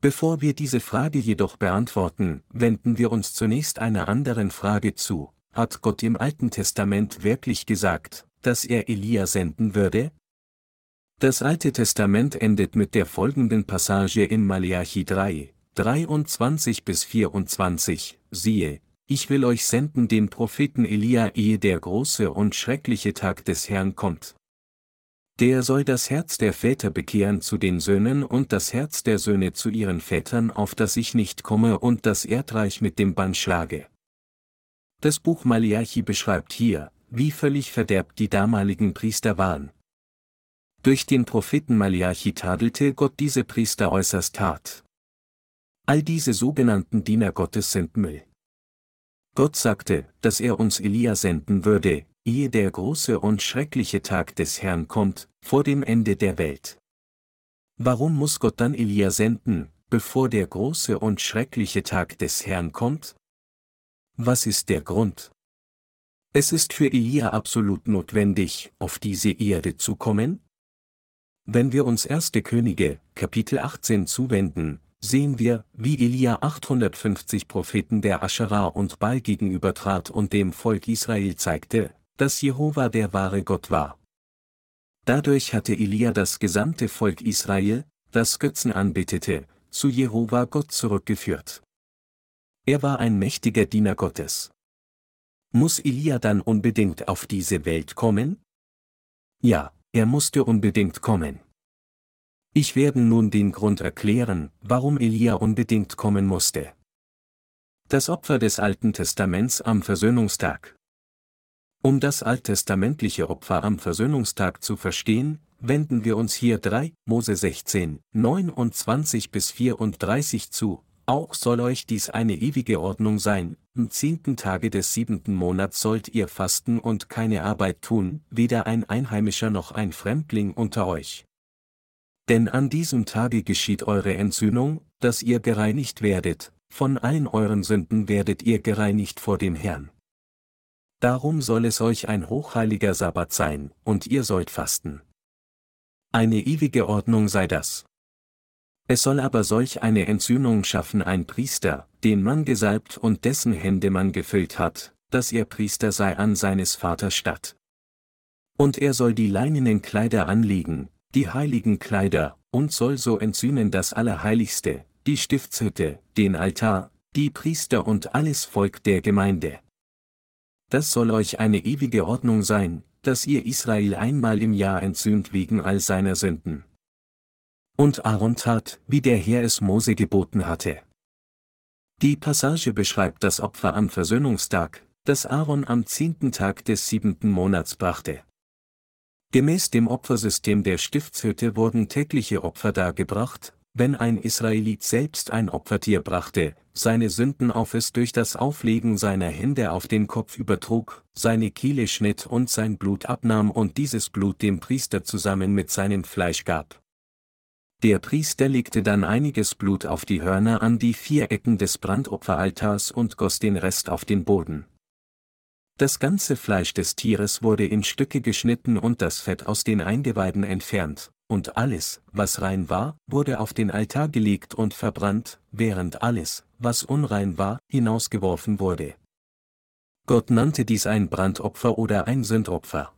Bevor wir diese Frage jedoch beantworten, wenden wir uns zunächst einer anderen Frage zu. Hat Gott im Alten Testament wirklich gesagt, dass er Elia senden würde? Das Alte Testament endet mit der folgenden Passage in Malachi 3, 23 bis 24, siehe, ich will euch senden den Propheten Elia ehe der große und schreckliche Tag des Herrn kommt. Der soll das Herz der Väter bekehren zu den Söhnen und das Herz der Söhne zu ihren Vätern, auf das ich nicht komme und das Erdreich mit dem Bann schlage. Das Buch Malachi beschreibt hier, wie völlig verderbt die damaligen Priester waren. Durch den Propheten Malachi tadelte Gott diese Priester äußerst hart. All diese sogenannten Diener Gottes sind Müll. Gott sagte, dass er uns Elia senden würde, ehe der große und schreckliche Tag des Herrn kommt, vor dem Ende der Welt. Warum muss Gott dann Elia senden, bevor der große und schreckliche Tag des Herrn kommt? Was ist der Grund? Es ist für Elia absolut notwendig, auf diese Erde zu kommen, wenn wir uns 1. Könige, Kapitel 18 zuwenden, sehen wir, wie Elia 850 Propheten der Aschera und Baal gegenübertrat und dem Volk Israel zeigte, dass Jehova der wahre Gott war. Dadurch hatte Elia das gesamte Volk Israel, das Götzen anbetete, zu Jehova Gott zurückgeführt. Er war ein mächtiger Diener Gottes. Muss Elia dann unbedingt auf diese Welt kommen? Ja, er musste unbedingt kommen. Ich werde nun den Grund erklären, warum Elia unbedingt kommen musste. Das Opfer des Alten Testaments am Versöhnungstag. Um das alttestamentliche Opfer am Versöhnungstag zu verstehen, wenden wir uns hier 3 Mose 16, 29 bis 34 zu, auch soll euch dies eine ewige Ordnung sein, am zehnten Tage des siebenten Monats sollt ihr fasten und keine Arbeit tun, weder ein Einheimischer noch ein Fremdling unter euch. Denn an diesem Tage geschieht eure Entsühnung, dass ihr gereinigt werdet, von allen euren Sünden werdet ihr gereinigt vor dem Herrn. Darum soll es euch ein hochheiliger Sabbat sein, und ihr sollt fasten. Eine ewige Ordnung sei das. Es soll aber solch eine Entsühnung schaffen ein Priester, den man gesalbt und dessen Hände man gefüllt hat, dass er Priester sei an seines Vaters statt. Und er soll die leinenen Kleider anlegen, die heiligen Kleider, und soll so entsühnen das Allerheiligste, die Stiftshütte, den Altar, die Priester und alles Volk der Gemeinde. Das soll euch eine ewige Ordnung sein, dass ihr Israel einmal im Jahr entsühnt wegen all seiner Sünden. Und Aaron tat, wie der Herr es Mose geboten hatte. Die Passage beschreibt das Opfer am Versöhnungstag, das Aaron am zehnten Tag des siebenten Monats brachte. Gemäß dem Opfersystem der Stiftshütte wurden tägliche Opfer dargebracht, wenn ein Israelit selbst ein Opfertier brachte, seine Sünden auf es durch das Auflegen seiner Hände auf den Kopf übertrug, seine Kehle schnitt und sein Blut abnahm und dieses Blut dem Priester zusammen mit seinem Fleisch gab. Der Priester legte dann einiges Blut auf die Hörner an die vier Ecken des Brandopferaltars und goss den Rest auf den Boden. Das ganze Fleisch des Tieres wurde in Stücke geschnitten und das Fett aus den Eingeweiden entfernt, und alles, was rein war, wurde auf den Altar gelegt und verbrannt, während alles, was unrein war, hinausgeworfen wurde. Gott nannte dies ein Brandopfer oder ein Sündopfer.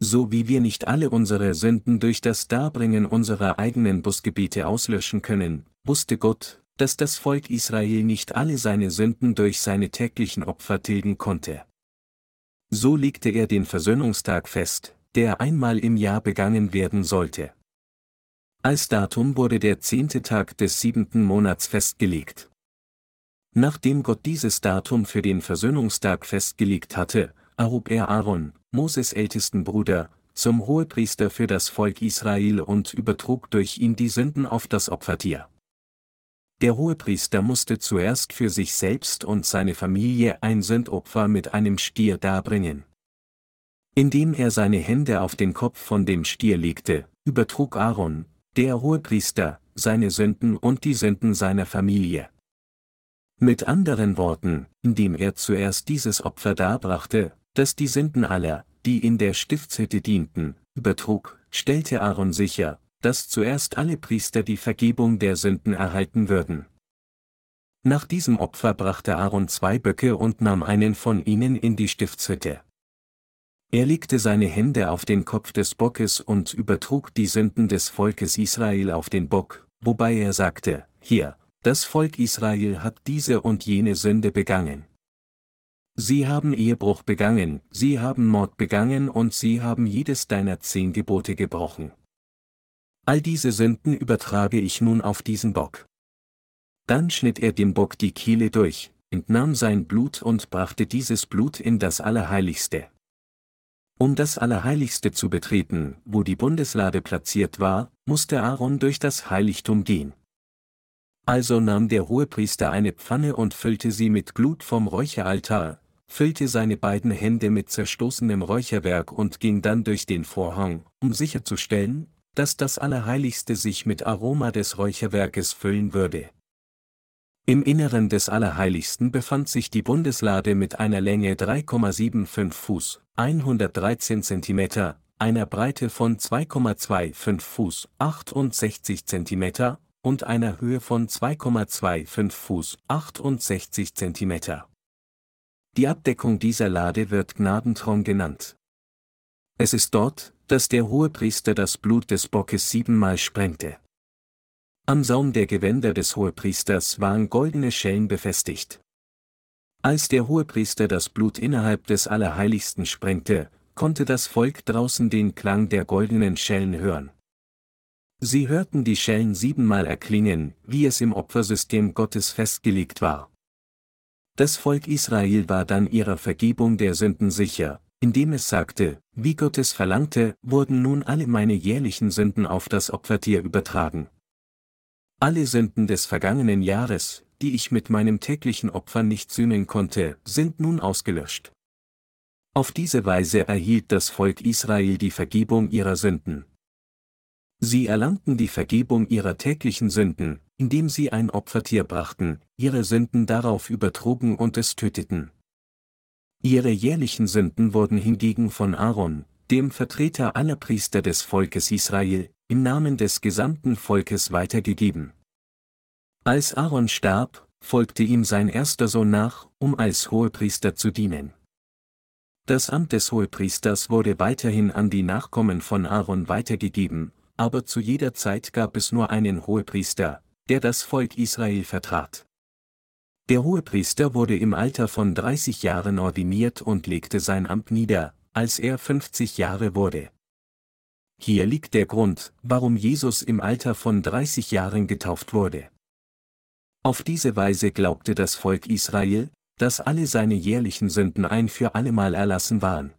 So wie wir nicht alle unsere Sünden durch das Darbringen unserer eigenen Busgebiete auslöschen können, wusste Gott, dass das Volk Israel nicht alle seine Sünden durch seine täglichen Opfer tilgen konnte. So legte er den Versöhnungstag fest, der einmal im Jahr begangen werden sollte. Als Datum wurde der zehnte Tag des siebenten Monats festgelegt. Nachdem Gott dieses Datum für den Versöhnungstag festgelegt hatte, erhob er Aaron, Moses ältesten Bruder, zum Hohepriester für das Volk Israel und übertrug durch ihn die Sünden auf das Opfertier. Der Hohepriester musste zuerst für sich selbst und seine Familie ein Sündopfer mit einem Stier darbringen. Indem er seine Hände auf den Kopf von dem Stier legte, übertrug Aaron, der Hohepriester, seine Sünden und die Sünden seiner Familie. Mit anderen Worten, indem er zuerst dieses Opfer darbrachte, das die Sünden aller, die in der Stiftshütte dienten, übertrug, stellte Aaron sicher, dass zuerst alle Priester die Vergebung der Sünden erhalten würden. Nach diesem Opfer brachte Aaron zwei Böcke und nahm einen von ihnen in die Stiftshütte. Er legte seine Hände auf den Kopf des Bockes und übertrug die Sünden des Volkes Israel auf den Bock, wobei er sagte, hier, das Volk Israel hat diese und jene Sünde begangen. Sie haben Ehebruch begangen, sie haben Mord begangen und sie haben jedes deiner zehn Gebote gebrochen. All diese Sünden übertrage ich nun auf diesen Bock. Dann schnitt er dem Bock die Kehle durch, entnahm sein Blut und brachte dieses Blut in das Allerheiligste. Um das Allerheiligste zu betreten, wo die Bundeslade platziert war, musste Aaron durch das Heiligtum gehen. Also nahm der Hohepriester eine Pfanne und füllte sie mit Glut vom Räucheraltar, füllte seine beiden Hände mit zerstoßenem Räucherwerk und ging dann durch den Vorhang, um sicherzustellen, dass das Allerheiligste sich mit Aroma des Räucherwerkes füllen würde. Im Inneren des Allerheiligsten befand sich die Bundeslade mit einer Länge 3,75 Fuß, 113 cm, einer Breite von 2,25 Fuß, 68 cm, und einer Höhe von 2,25 Fuß, 68 cm. Die Abdeckung dieser Lade wird Gnadentraum genannt. Es ist dort, dass der Hohepriester das Blut des Bockes siebenmal sprengte. Am Saum der Gewänder des Hohepriesters waren goldene Schellen befestigt. Als der Hohepriester das Blut innerhalb des Allerheiligsten sprengte, konnte das Volk draußen den Klang der goldenen Schellen hören. Sie hörten die Schellen siebenmal erklingen, wie es im Opfersystem Gottes festgelegt war. Das Volk Israel war dann ihrer Vergebung der Sünden sicher, indem es sagte, wie Gott es verlangte, wurden nun alle meine jährlichen Sünden auf das Opfertier übertragen. Alle Sünden des vergangenen Jahres, die ich mit meinem täglichen Opfer nicht sühnen konnte, sind nun ausgelöscht. Auf diese Weise erhielt das Volk Israel die Vergebung ihrer Sünden. Sie erlangten die Vergebung ihrer täglichen Sünden, indem sie ein Opfertier brachten, ihre Sünden darauf übertrugen und es töteten. Ihre jährlichen Sünden wurden hingegen von Aaron, dem Vertreter aller Priester des Volkes Israel, im Namen des gesamten Volkes weitergegeben. Als Aaron starb, folgte ihm sein erster Sohn nach, um als Hohepriester zu dienen. Das Amt des Hohepriesters wurde weiterhin an die Nachkommen von Aaron weitergegeben, aber zu jeder Zeit gab es nur einen Hohepriester, der das Volk Israel vertrat. Der Hohepriester wurde im Alter von 30 Jahren ordiniert und legte sein Amt nieder, als er 50 Jahre wurde. Hier liegt der Grund, warum Jesus im Alter von 30 Jahren getauft wurde. Auf diese Weise glaubte das Volk Israel, dass alle seine jährlichen Sünden ein für allemal erlassen waren.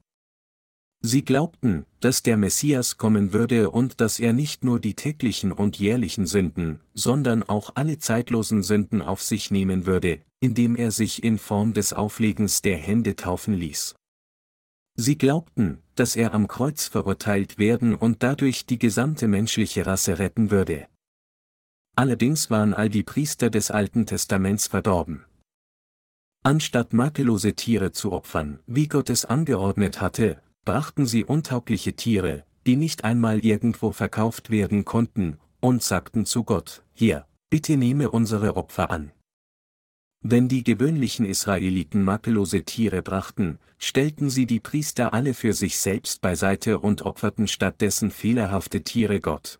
Sie glaubten, dass der Messias kommen würde und dass er nicht nur die täglichen und jährlichen Sünden, sondern auch alle zeitlosen Sünden auf sich nehmen würde, indem er sich in Form des Auflegens der Hände taufen ließ. Sie glaubten, dass er am Kreuz verurteilt werden und dadurch die gesamte menschliche Rasse retten würde. Allerdings waren all die Priester des Alten Testaments verdorben. Anstatt makellose Tiere zu opfern, wie Gott es angeordnet hatte, brachten sie untaugliche Tiere, die nicht einmal irgendwo verkauft werden konnten, und sagten zu Gott, hier, bitte nehme unsere Opfer an. Wenn die gewöhnlichen Israeliten makellose Tiere brachten, stellten sie die Priester alle für sich selbst beiseite und opferten stattdessen fehlerhafte Tiere Gott.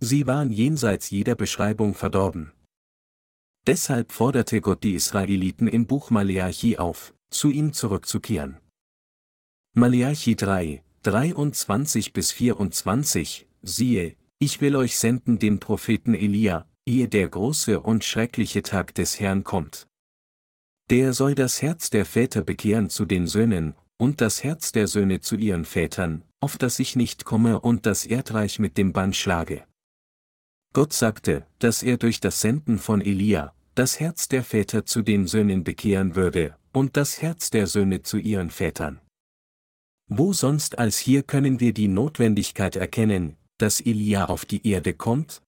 Sie waren jenseits jeder Beschreibung verdorben. Deshalb forderte Gott die Israeliten im Buch Maleachi auf, zu ihm zurückzukehren. Malachi 3, 23 bis 24, siehe, ich will euch senden den Propheten Elia, ehe der große und schreckliche Tag des Herrn kommt. Der soll das Herz der Väter bekehren zu den Söhnen, und das Herz der Söhne zu ihren Vätern, auf das ich nicht komme und das Erdreich mit dem Bann schlage. Gott sagte, dass er durch das Senden von Elia, das Herz der Väter zu den Söhnen bekehren würde, und das Herz der Söhne zu ihren Vätern. Wo sonst als hier können wir die Notwendigkeit erkennen, dass Elia auf die Erde kommt?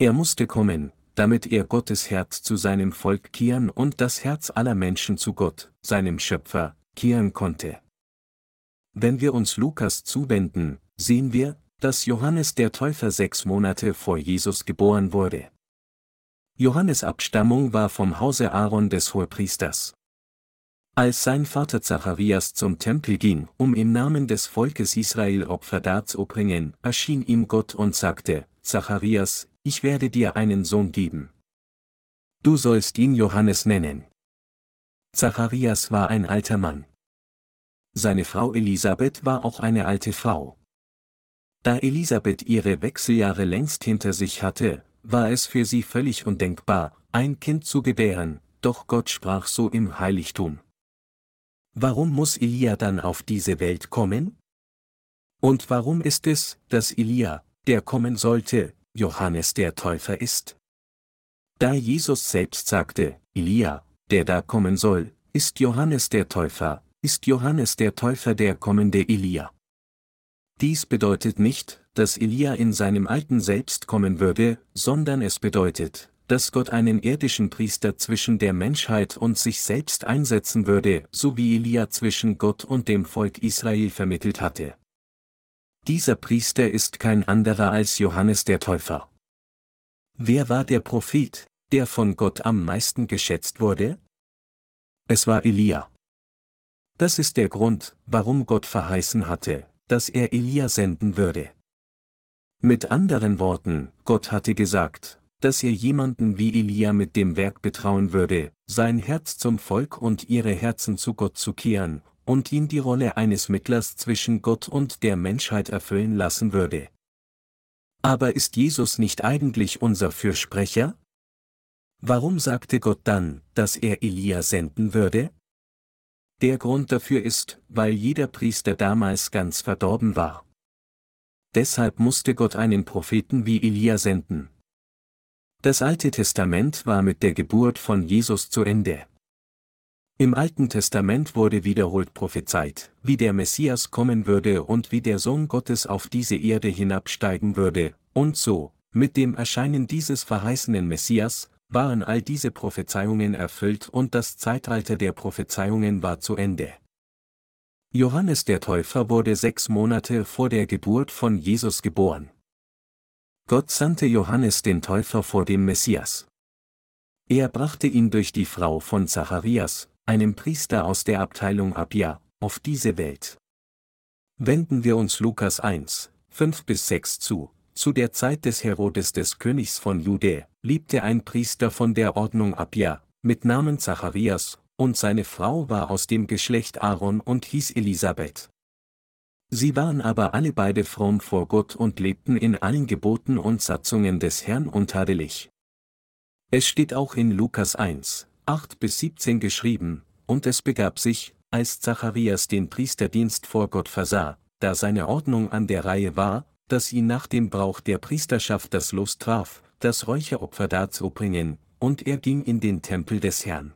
Er musste kommen, damit er Gottes Herz zu seinem Volk kehren und das Herz aller Menschen zu Gott, seinem Schöpfer, kehren konnte. Wenn wir uns Lukas zuwenden, sehen wir, dass Johannes der Täufer sechs Monate vor Jesus geboren wurde. Johannes Abstammung war vom Hause Aaron des Hohepriesters. Als sein Vater Zacharias zum Tempel ging, um im Namen des Volkes Israel Opfer darzubringen, erschien ihm Gott und sagte, Zacharias, ich werde dir einen Sohn geben. Du sollst ihn Johannes nennen. Zacharias war ein alter Mann. Seine Frau Elisabeth war auch eine alte Frau. Da Elisabeth ihre Wechseljahre längst hinter sich hatte, war es für sie völlig undenkbar, ein Kind zu gebären, doch Gott sprach so im Heiligtum. Warum muss Elia dann auf diese Welt kommen? Und warum ist es, dass Elia, der kommen sollte, Johannes der Täufer ist? Da Jesus selbst sagte, Elia, der da kommen soll, ist Johannes der Täufer, ist Johannes der Täufer der kommende Elia. Dies bedeutet nicht, dass Elia in seinem alten Selbst kommen würde, sondern es bedeutet, dass Gott einen irdischen Priester zwischen der Menschheit und sich selbst einsetzen würde, so wie Elia zwischen Gott und dem Volk Israel vermittelt hatte. Dieser Priester ist kein anderer als Johannes der Täufer. Wer war der Prophet, der von Gott am meisten geschätzt wurde? Es war Elia. Das ist der Grund, warum Gott verheißen hatte, dass er Elia senden würde. Mit anderen Worten, Gott hatte gesagt, dass er jemanden wie Elia mit dem Werk betrauen würde, sein Herz zum Volk und ihre Herzen zu Gott zu kehren, und ihn die Rolle eines Mittlers zwischen Gott und der Menschheit erfüllen lassen würde. Aber ist Jesus nicht eigentlich unser Fürsprecher? Warum sagte Gott dann, dass er Elia senden würde? Der Grund dafür ist, weil jeder Priester damals ganz verdorben war. Deshalb musste Gott einen Propheten wie Elia senden, das Alte Testament war mit der Geburt von Jesus zu Ende. Im Alten Testament wurde wiederholt prophezeit, wie der Messias kommen würde und wie der Sohn Gottes auf diese Erde hinabsteigen würde, und so, mit dem Erscheinen dieses verheißenen Messias, waren all diese Prophezeiungen erfüllt und das Zeitalter der Prophezeiungen war zu Ende. Johannes der Täufer wurde sechs Monate vor der Geburt von Jesus geboren. Gott sandte Johannes den Täufer vor dem Messias. Er brachte ihn durch die Frau von Zacharias, einem Priester aus der Abteilung Abia, auf diese Welt. Wenden wir uns Lukas 1, 5 bis 6 zu. Zu der Zeit des Herodes des Königs von Judä, liebte ein Priester von der Ordnung Abia, mit Namen Zacharias, und seine Frau war aus dem Geschlecht Aaron und hieß Elisabeth. Sie waren aber alle beide fromm vor Gott und lebten in allen Geboten und Satzungen des Herrn untadelig. Es steht auch in Lukas 1, 8 bis 17 geschrieben, und es begab sich, als Zacharias den Priesterdienst vor Gott versah, da seine Ordnung an der Reihe war, dass ihn nach dem Brauch der Priesterschaft das Los traf, das Räucheropfer darzubringen, und er ging in den Tempel des Herrn.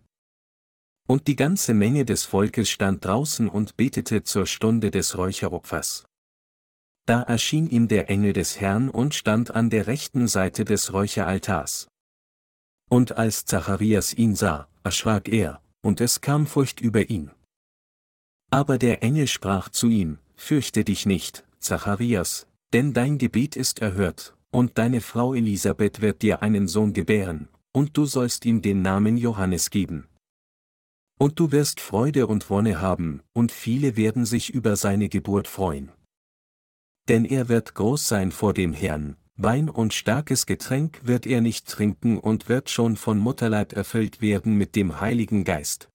Und die ganze Menge des Volkes stand draußen und betete zur Stunde des Räucheropfers. Da erschien ihm der Engel des Herrn und stand an der rechten Seite des Räucheraltars. Und als Zacharias ihn sah, erschrak er, und es kam Furcht über ihn. Aber der Engel sprach zu ihm, Fürchte dich nicht, Zacharias, denn dein Gebet ist erhört, und deine Frau Elisabeth wird dir einen Sohn gebären, und du sollst ihm den Namen Johannes geben. Und du wirst Freude und Wonne haben, und viele werden sich über seine Geburt freuen. Denn er wird groß sein vor dem Herrn, Wein und starkes Getränk wird er nicht trinken und wird schon von Mutterleib erfüllt werden mit dem Heiligen Geist.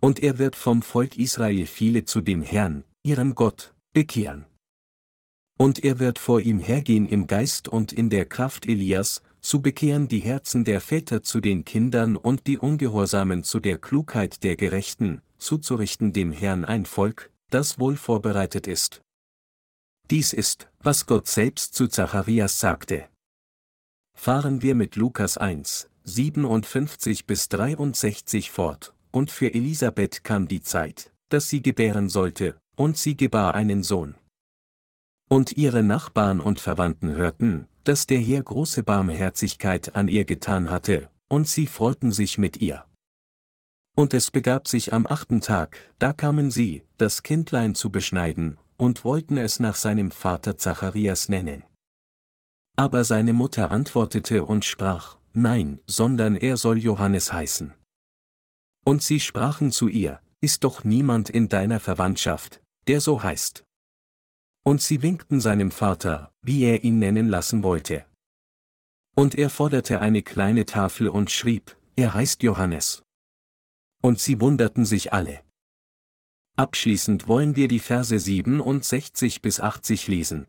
Und er wird vom Volk Israel viele zu dem Herrn, ihrem Gott, bekehren. Und er wird vor ihm hergehen im Geist und in der Kraft Elias, zu bekehren die Herzen der Väter zu den Kindern und die Ungehorsamen zu der Klugheit der Gerechten, zuzurichten dem Herrn ein Volk, das wohl vorbereitet ist. Dies ist, was Gott selbst zu Zacharias sagte. Fahren wir mit Lukas 1, 57 bis 63 fort, und für Elisabeth kam die Zeit, dass sie gebären sollte, und sie gebar einen Sohn. Und ihre Nachbarn und Verwandten hörten, dass der Herr große Barmherzigkeit an ihr getan hatte, und sie freuten sich mit ihr. Und es begab sich am achten Tag, da kamen sie, das Kindlein zu beschneiden, und wollten es nach seinem Vater Zacharias nennen. Aber seine Mutter antwortete und sprach, Nein, sondern er soll Johannes heißen. Und sie sprachen zu ihr, Ist doch niemand in deiner Verwandtschaft, der so heißt. Und sie winkten seinem Vater, wie er ihn nennen lassen wollte. Und er forderte eine kleine Tafel und schrieb, er heißt Johannes. Und sie wunderten sich alle. Abschließend wollen wir die Verse 67 bis 80 lesen.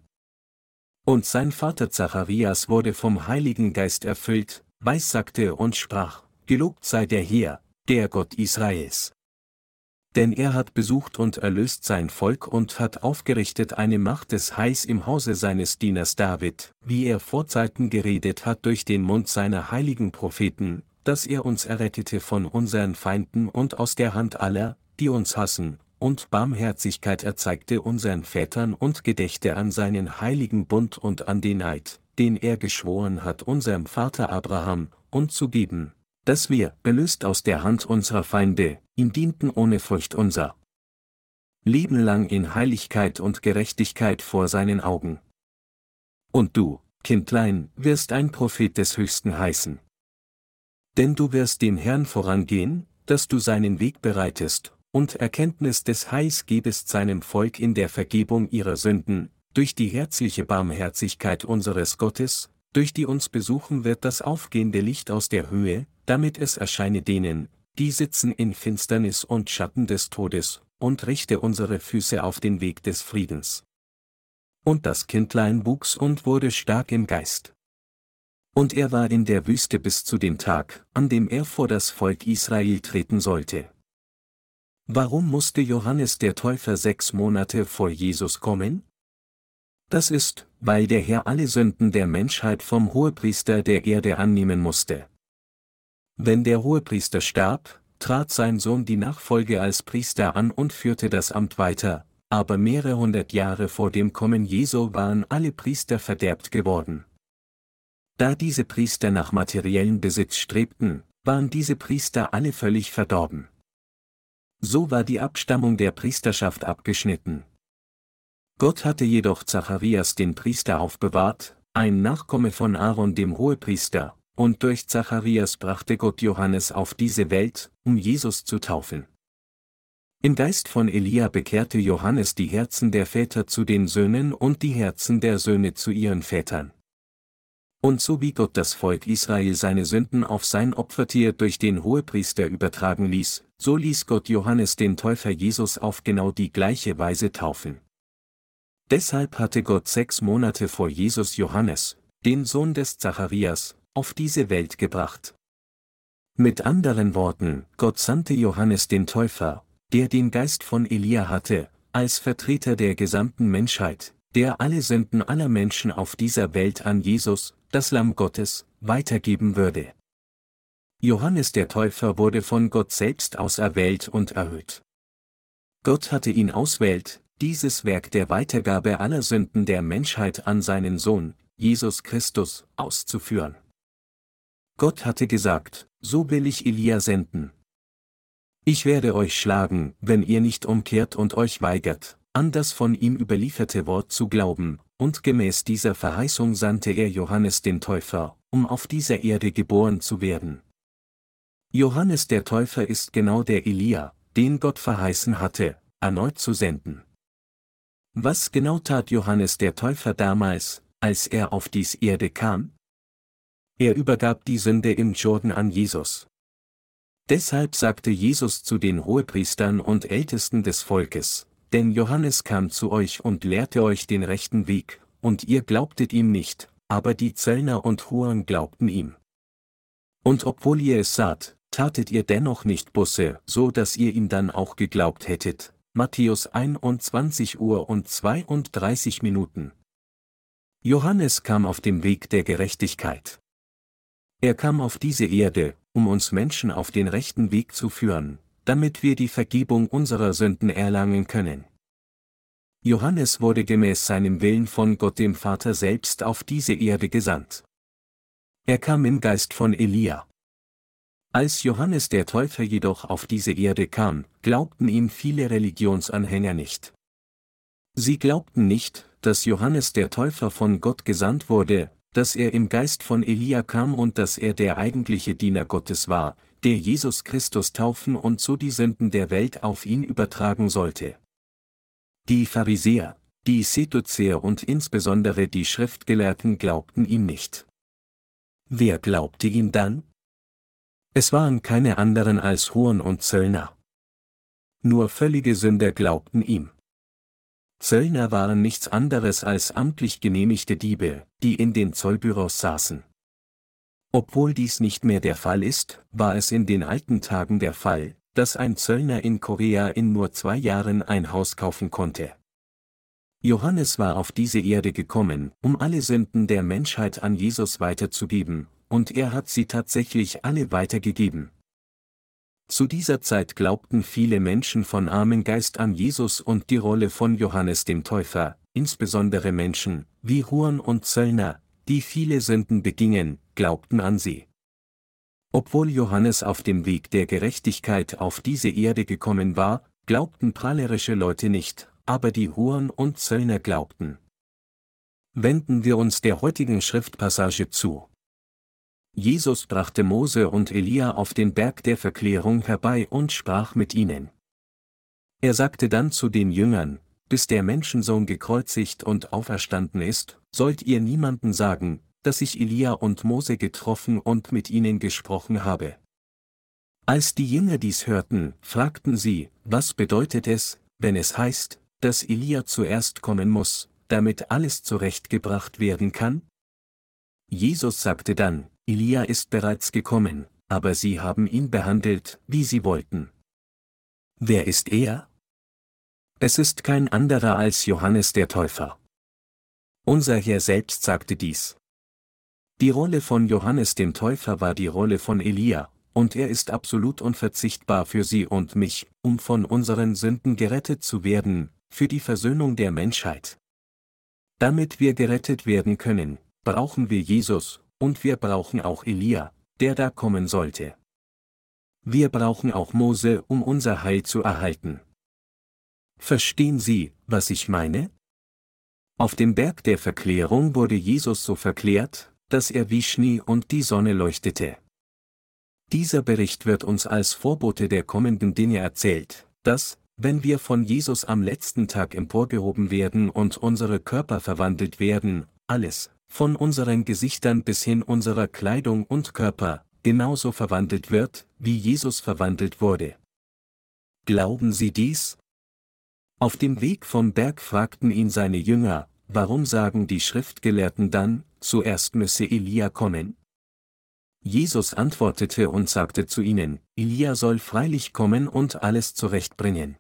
Und sein Vater Zacharias wurde vom Heiligen Geist erfüllt, weissagte und sprach, Gelobt sei der Herr, der Gott Israels denn er hat besucht und erlöst sein Volk und hat aufgerichtet eine Macht des Heils im Hause seines Dieners David, wie er vor Zeiten geredet hat durch den Mund seiner heiligen Propheten, dass er uns errettete von unseren Feinden und aus der Hand aller, die uns hassen, und Barmherzigkeit erzeigte unseren Vätern und gedächte an seinen heiligen Bund und an den Eid, den er geschworen hat unserem Vater Abraham, und zu geben, dass wir, belöst aus der Hand unserer Feinde, ihm dienten ohne Furcht unser Leben lang in Heiligkeit und Gerechtigkeit vor seinen Augen. Und du, Kindlein, wirst ein Prophet des Höchsten heißen. Denn du wirst dem Herrn vorangehen, dass du seinen Weg bereitest, und Erkenntnis des Heils gebest seinem Volk in der Vergebung ihrer Sünden, durch die herzliche Barmherzigkeit unseres Gottes, durch die uns besuchen wird das aufgehende Licht aus der Höhe, damit es erscheine denen, die sitzen in Finsternis und Schatten des Todes, und richte unsere Füße auf den Weg des Friedens. Und das Kindlein wuchs und wurde stark im Geist. Und er war in der Wüste bis zu dem Tag, an dem er vor das Volk Israel treten sollte. Warum musste Johannes der Täufer sechs Monate vor Jesus kommen? Das ist, weil der Herr alle Sünden der Menschheit vom Hohepriester der Erde annehmen musste. Wenn der Hohepriester starb, trat sein Sohn die Nachfolge als Priester an und führte das Amt weiter, aber mehrere hundert Jahre vor dem Kommen Jesu waren alle Priester verderbt geworden. Da diese Priester nach materiellen Besitz strebten, waren diese Priester alle völlig verdorben. So war die Abstammung der Priesterschaft abgeschnitten. Gott hatte jedoch Zacharias den Priester aufbewahrt, ein Nachkomme von Aaron dem Hohepriester, und durch Zacharias brachte Gott Johannes auf diese Welt, um Jesus zu taufen. Im Geist von Elia bekehrte Johannes die Herzen der Väter zu den Söhnen und die Herzen der Söhne zu ihren Vätern. Und so wie Gott das Volk Israel seine Sünden auf sein Opfertier durch den Hohepriester übertragen ließ, so ließ Gott Johannes den Täufer Jesus auf genau die gleiche Weise taufen. Deshalb hatte Gott sechs Monate vor Jesus Johannes, den Sohn des Zacharias, auf diese Welt gebracht. Mit anderen Worten, Gott sandte Johannes den Täufer, der den Geist von Elia hatte, als Vertreter der gesamten Menschheit, der alle Sünden aller Menschen auf dieser Welt an Jesus, das Lamm Gottes, weitergeben würde. Johannes der Täufer wurde von Gott selbst auserwählt und erhöht. Gott hatte ihn auswählt, dieses Werk der Weitergabe aller Sünden der Menschheit an seinen Sohn, Jesus Christus, auszuführen. Gott hatte gesagt, so will ich Elia senden. Ich werde euch schlagen, wenn ihr nicht umkehrt und euch weigert, an das von ihm überlieferte Wort zu glauben, und gemäß dieser Verheißung sandte er Johannes den Täufer, um auf dieser Erde geboren zu werden. Johannes der Täufer ist genau der Elia, den Gott verheißen hatte, erneut zu senden. Was genau tat Johannes der Täufer damals, als er auf dies Erde kam? Er übergab die Sünde im Jordan an Jesus. Deshalb sagte Jesus zu den Hohepriestern und Ältesten des Volkes, denn Johannes kam zu euch und lehrte euch den rechten Weg, und ihr glaubtet ihm nicht, aber die Zöllner und Huren glaubten ihm. Und obwohl ihr es saht, tatet ihr dennoch nicht Busse, so dass ihr ihm dann auch geglaubt hättet. Matthäus 21 Uhr und 32 Minuten. Johannes kam auf dem Weg der Gerechtigkeit. Er kam auf diese Erde, um uns Menschen auf den rechten Weg zu führen, damit wir die Vergebung unserer Sünden erlangen können. Johannes wurde gemäß seinem Willen von Gott dem Vater selbst auf diese Erde gesandt. Er kam im Geist von Elia. Als Johannes der Täufer jedoch auf diese Erde kam, glaubten ihm viele Religionsanhänger nicht. Sie glaubten nicht, dass Johannes der Täufer von Gott gesandt wurde, dass er im Geist von Elia kam und dass er der eigentliche Diener Gottes war, der Jesus Christus taufen und so die Sünden der Welt auf ihn übertragen sollte. Die Pharisäer, die Seduzer und insbesondere die Schriftgelehrten glaubten ihm nicht. Wer glaubte ihm dann? Es waren keine anderen als Huren und Zöllner. Nur völlige Sünder glaubten ihm. Zöllner waren nichts anderes als amtlich genehmigte Diebe, die in den Zollbüros saßen. Obwohl dies nicht mehr der Fall ist, war es in den alten Tagen der Fall, dass ein Zöllner in Korea in nur zwei Jahren ein Haus kaufen konnte. Johannes war auf diese Erde gekommen, um alle Sünden der Menschheit an Jesus weiterzugeben, und er hat sie tatsächlich alle weitergegeben. Zu dieser Zeit glaubten viele Menschen von armen Geist an Jesus und die Rolle von Johannes dem Täufer, insbesondere Menschen, wie Huren und Zöllner, die viele Sünden begingen, glaubten an sie. Obwohl Johannes auf dem Weg der Gerechtigkeit auf diese Erde gekommen war, glaubten prahlerische Leute nicht, aber die Huren und Zöllner glaubten. Wenden wir uns der heutigen Schriftpassage zu. Jesus brachte Mose und Elia auf den Berg der Verklärung herbei und sprach mit ihnen. Er sagte dann zu den Jüngern, bis der Menschensohn gekreuzigt und auferstanden ist, sollt ihr niemanden sagen, dass ich Elia und Mose getroffen und mit ihnen gesprochen habe. Als die Jünger dies hörten, fragten sie, was bedeutet es, wenn es heißt, dass Elia zuerst kommen muss, damit alles zurechtgebracht werden kann? Jesus sagte dann, Elia ist bereits gekommen, aber sie haben ihn behandelt, wie sie wollten. Wer ist er? Es ist kein anderer als Johannes der Täufer. Unser Herr selbst sagte dies. Die Rolle von Johannes dem Täufer war die Rolle von Elia, und er ist absolut unverzichtbar für Sie und mich, um von unseren Sünden gerettet zu werden, für die Versöhnung der Menschheit. Damit wir gerettet werden können, brauchen wir Jesus, und wir brauchen auch Elia, der da kommen sollte. Wir brauchen auch Mose, um unser Heil zu erhalten. Verstehen Sie, was ich meine? Auf dem Berg der Verklärung wurde Jesus so verklärt, dass er wie Schnee und die Sonne leuchtete. Dieser Bericht wird uns als Vorbote der kommenden Dinge erzählt, dass, wenn wir von Jesus am letzten Tag emporgehoben werden und unsere Körper verwandelt werden, alles, von unseren Gesichtern bis hin unserer Kleidung und Körper, genauso verwandelt wird, wie Jesus verwandelt wurde. Glauben Sie dies? Auf dem Weg vom Berg fragten ihn seine Jünger, warum sagen die Schriftgelehrten dann, zuerst müsse Elia kommen? Jesus antwortete und sagte zu ihnen, Elia soll freilich kommen und alles zurechtbringen.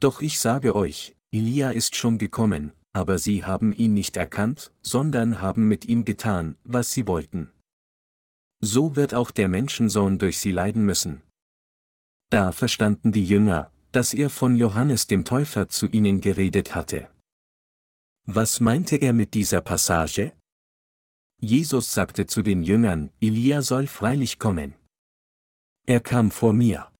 Doch ich sage euch, Elia ist schon gekommen, aber sie haben ihn nicht erkannt, sondern haben mit ihm getan, was sie wollten. So wird auch der Menschensohn durch sie leiden müssen. Da verstanden die Jünger, dass er von Johannes dem Täufer zu ihnen geredet hatte. Was meinte er mit dieser Passage? Jesus sagte zu den Jüngern, Elia soll freilich kommen. Er kam vor mir.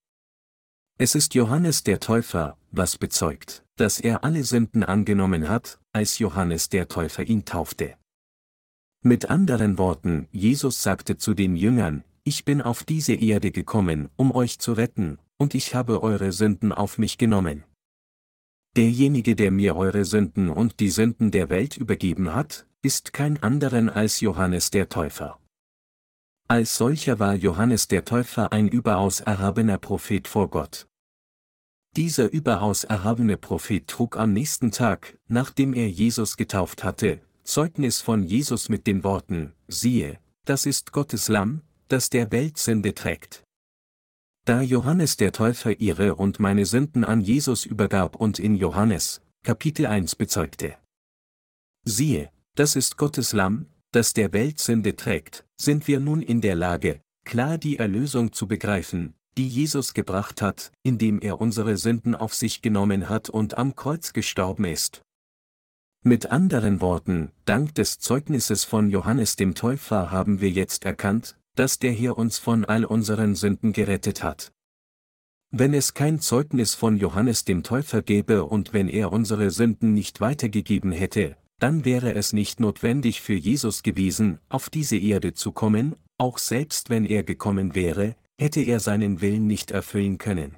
Es ist Johannes der Täufer, was bezeugt, dass er alle Sünden angenommen hat, als Johannes der Täufer ihn taufte. Mit anderen Worten, Jesus sagte zu den Jüngern, ich bin auf diese Erde gekommen, um euch zu retten, und ich habe eure Sünden auf mich genommen. Derjenige, der mir eure Sünden und die Sünden der Welt übergeben hat, ist kein anderen als Johannes der Täufer. Als solcher war Johannes der Täufer ein überaus erhabener Prophet vor Gott. Dieser überaus erhabene Prophet trug am nächsten Tag, nachdem er Jesus getauft hatte, Zeugnis von Jesus mit den Worten, siehe, das ist Gottes Lamm, das der Welt Sünde trägt. Da Johannes der Täufer ihre und meine Sünden an Jesus übergab und in Johannes, Kapitel 1 bezeugte. Siehe, das ist Gottes Lamm, das der Welt Sünde trägt, sind wir nun in der Lage, klar die Erlösung zu begreifen, die Jesus gebracht hat, indem er unsere Sünden auf sich genommen hat und am Kreuz gestorben ist. Mit anderen Worten, dank des Zeugnisses von Johannes dem Täufer haben wir jetzt erkannt, dass der Herr uns von all unseren Sünden gerettet hat. Wenn es kein Zeugnis von Johannes dem Täufer gäbe und wenn er unsere Sünden nicht weitergegeben hätte, dann wäre es nicht notwendig für Jesus gewesen, auf diese Erde zu kommen, auch selbst wenn er gekommen wäre, hätte er seinen Willen nicht erfüllen können.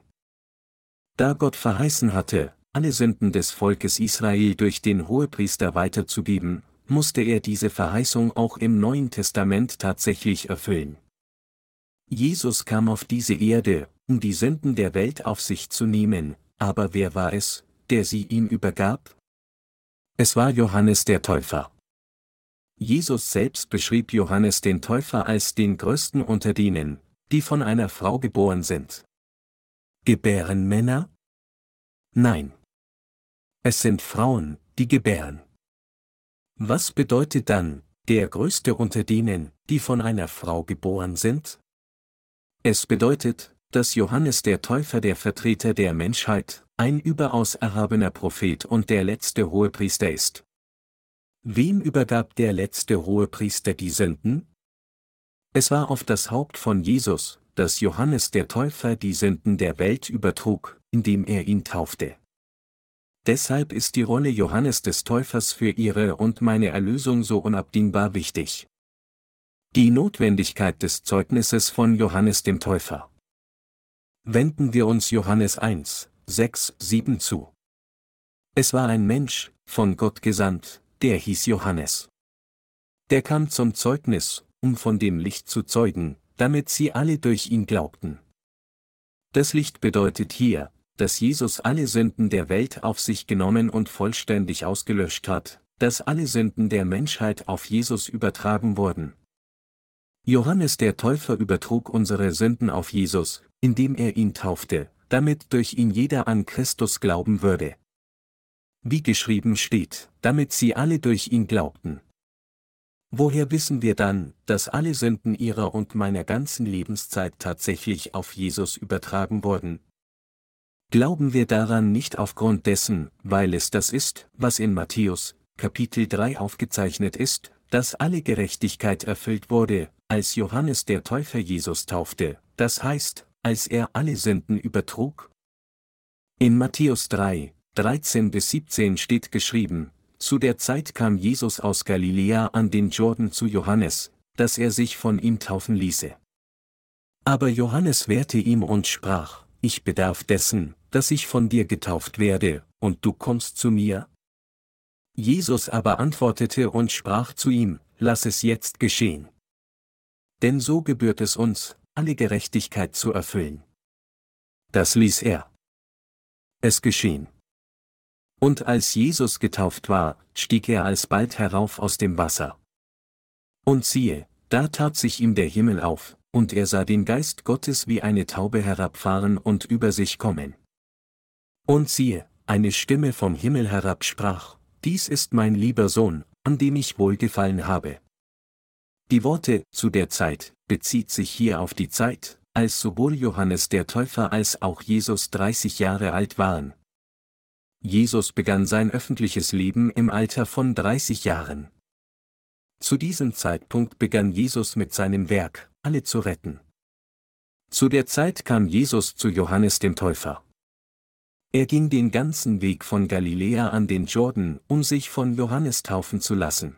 Da Gott verheißen hatte, alle Sünden des Volkes Israel durch den Hohepriester weiterzugeben, musste er diese Verheißung auch im Neuen Testament tatsächlich erfüllen. Jesus kam auf diese Erde, um die Sünden der Welt auf sich zu nehmen, aber wer war es, der sie ihm übergab? Es war Johannes der Täufer. Jesus selbst beschrieb Johannes den Täufer als den größten unter denen, die von einer Frau geboren sind. Gebären Männer? Nein. Es sind Frauen, die gebären. Was bedeutet dann, der größte unter denen, die von einer Frau geboren sind? Es bedeutet, dass Johannes der Täufer der Vertreter der Menschheit, ein überaus erhabener Prophet und der letzte Hohepriester ist. Wem übergab der letzte Hohepriester die Sünden? Es war auf das Haupt von Jesus, dass Johannes der Täufer die Sünden der Welt übertrug, indem er ihn taufte. Deshalb ist die Rolle Johannes des Täufers für ihre und meine Erlösung so unabdingbar wichtig. Die Notwendigkeit des Zeugnisses von Johannes dem Täufer. Wenden wir uns Johannes 1, 6, 7 zu. Es war ein Mensch, von Gott gesandt, der hieß Johannes. Der kam zum Zeugnis, um von dem Licht zu zeugen, damit sie alle durch ihn glaubten. Das Licht bedeutet hier, dass Jesus alle Sünden der Welt auf sich genommen und vollständig ausgelöscht hat, dass alle Sünden der Menschheit auf Jesus übertragen wurden. Johannes der Täufer übertrug unsere Sünden auf Jesus, indem er ihn taufte, damit durch ihn jeder an Christus glauben würde. Wie geschrieben steht, damit sie alle durch ihn glaubten. Woher wissen wir dann, dass alle Sünden ihrer und meiner ganzen Lebenszeit tatsächlich auf Jesus übertragen wurden? Glauben wir daran nicht aufgrund dessen, weil es das ist, was in Matthäus, Kapitel 3 aufgezeichnet ist, dass alle Gerechtigkeit erfüllt wurde, als Johannes der Täufer Jesus taufte, das heißt, als er alle Sünden übertrug? In Matthäus 3, 13 bis 17 steht geschrieben, zu der Zeit kam Jesus aus Galiläa an den Jordan zu Johannes, dass er sich von ihm taufen ließe. Aber Johannes wehrte ihm und sprach, ich bedarf dessen, dass ich von dir getauft werde, und du kommst zu mir? Jesus aber antwortete und sprach zu ihm, lass es jetzt geschehen. Denn so gebührt es uns, alle Gerechtigkeit zu erfüllen. Das ließ er. Es geschehen. Und als Jesus getauft war, stieg er alsbald herauf aus dem Wasser. Und siehe, da tat sich ihm der Himmel auf, und er sah den Geist Gottes wie eine Taube herabfahren und über sich kommen. Und siehe, eine Stimme vom Himmel herab sprach, Dies ist mein lieber Sohn, an dem ich wohlgefallen habe. Die Worte zu der Zeit bezieht sich hier auf die Zeit, als sowohl Johannes der Täufer als auch Jesus 30 Jahre alt waren. Jesus begann sein öffentliches Leben im Alter von 30 Jahren. Zu diesem Zeitpunkt begann Jesus mit seinem Werk, alle zu retten. Zu der Zeit kam Jesus zu Johannes dem Täufer. Er ging den ganzen Weg von Galiläa an den Jordan, um sich von Johannes taufen zu lassen.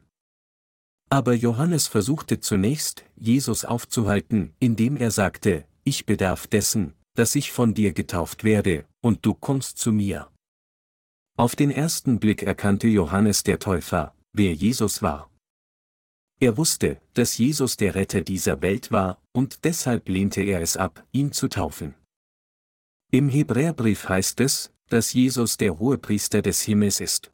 Aber Johannes versuchte zunächst, Jesus aufzuhalten, indem er sagte, ich bedarf dessen, dass ich von dir getauft werde, und du kommst zu mir. Auf den ersten Blick erkannte Johannes der Täufer, wer Jesus war. Er wusste, dass Jesus der Retter dieser Welt war, und deshalb lehnte er es ab, ihn zu taufen. Im Hebräerbrief heißt es, dass Jesus der Hohepriester des Himmels ist.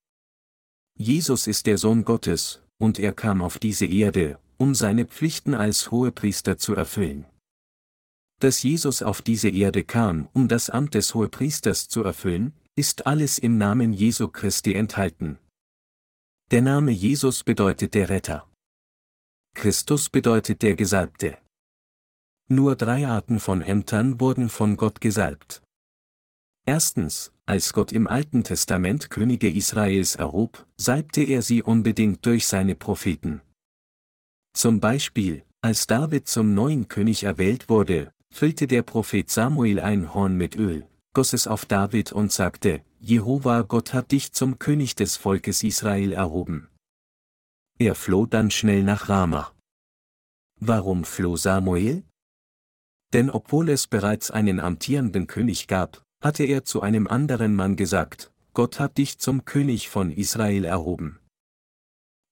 Jesus ist der Sohn Gottes, und er kam auf diese Erde, um seine Pflichten als Hohepriester zu erfüllen. Dass Jesus auf diese Erde kam, um das Amt des Hohepriesters zu erfüllen, ist alles im Namen Jesu Christi enthalten. Der Name Jesus bedeutet der Retter. Christus bedeutet der Gesalbte. Nur drei Arten von Ämtern wurden von Gott gesalbt. Erstens, als Gott im Alten Testament Könige Israels erhob, salbte er sie unbedingt durch seine Propheten. Zum Beispiel, als David zum neuen König erwählt wurde, füllte der Prophet Samuel ein Horn mit Öl, goss es auf David und sagte, Jehova Gott hat dich zum König des Volkes Israel erhoben. Er floh dann schnell nach Rama. Warum floh Samuel? Denn obwohl es bereits einen amtierenden König gab, hatte er zu einem anderen Mann gesagt, Gott hat dich zum König von Israel erhoben.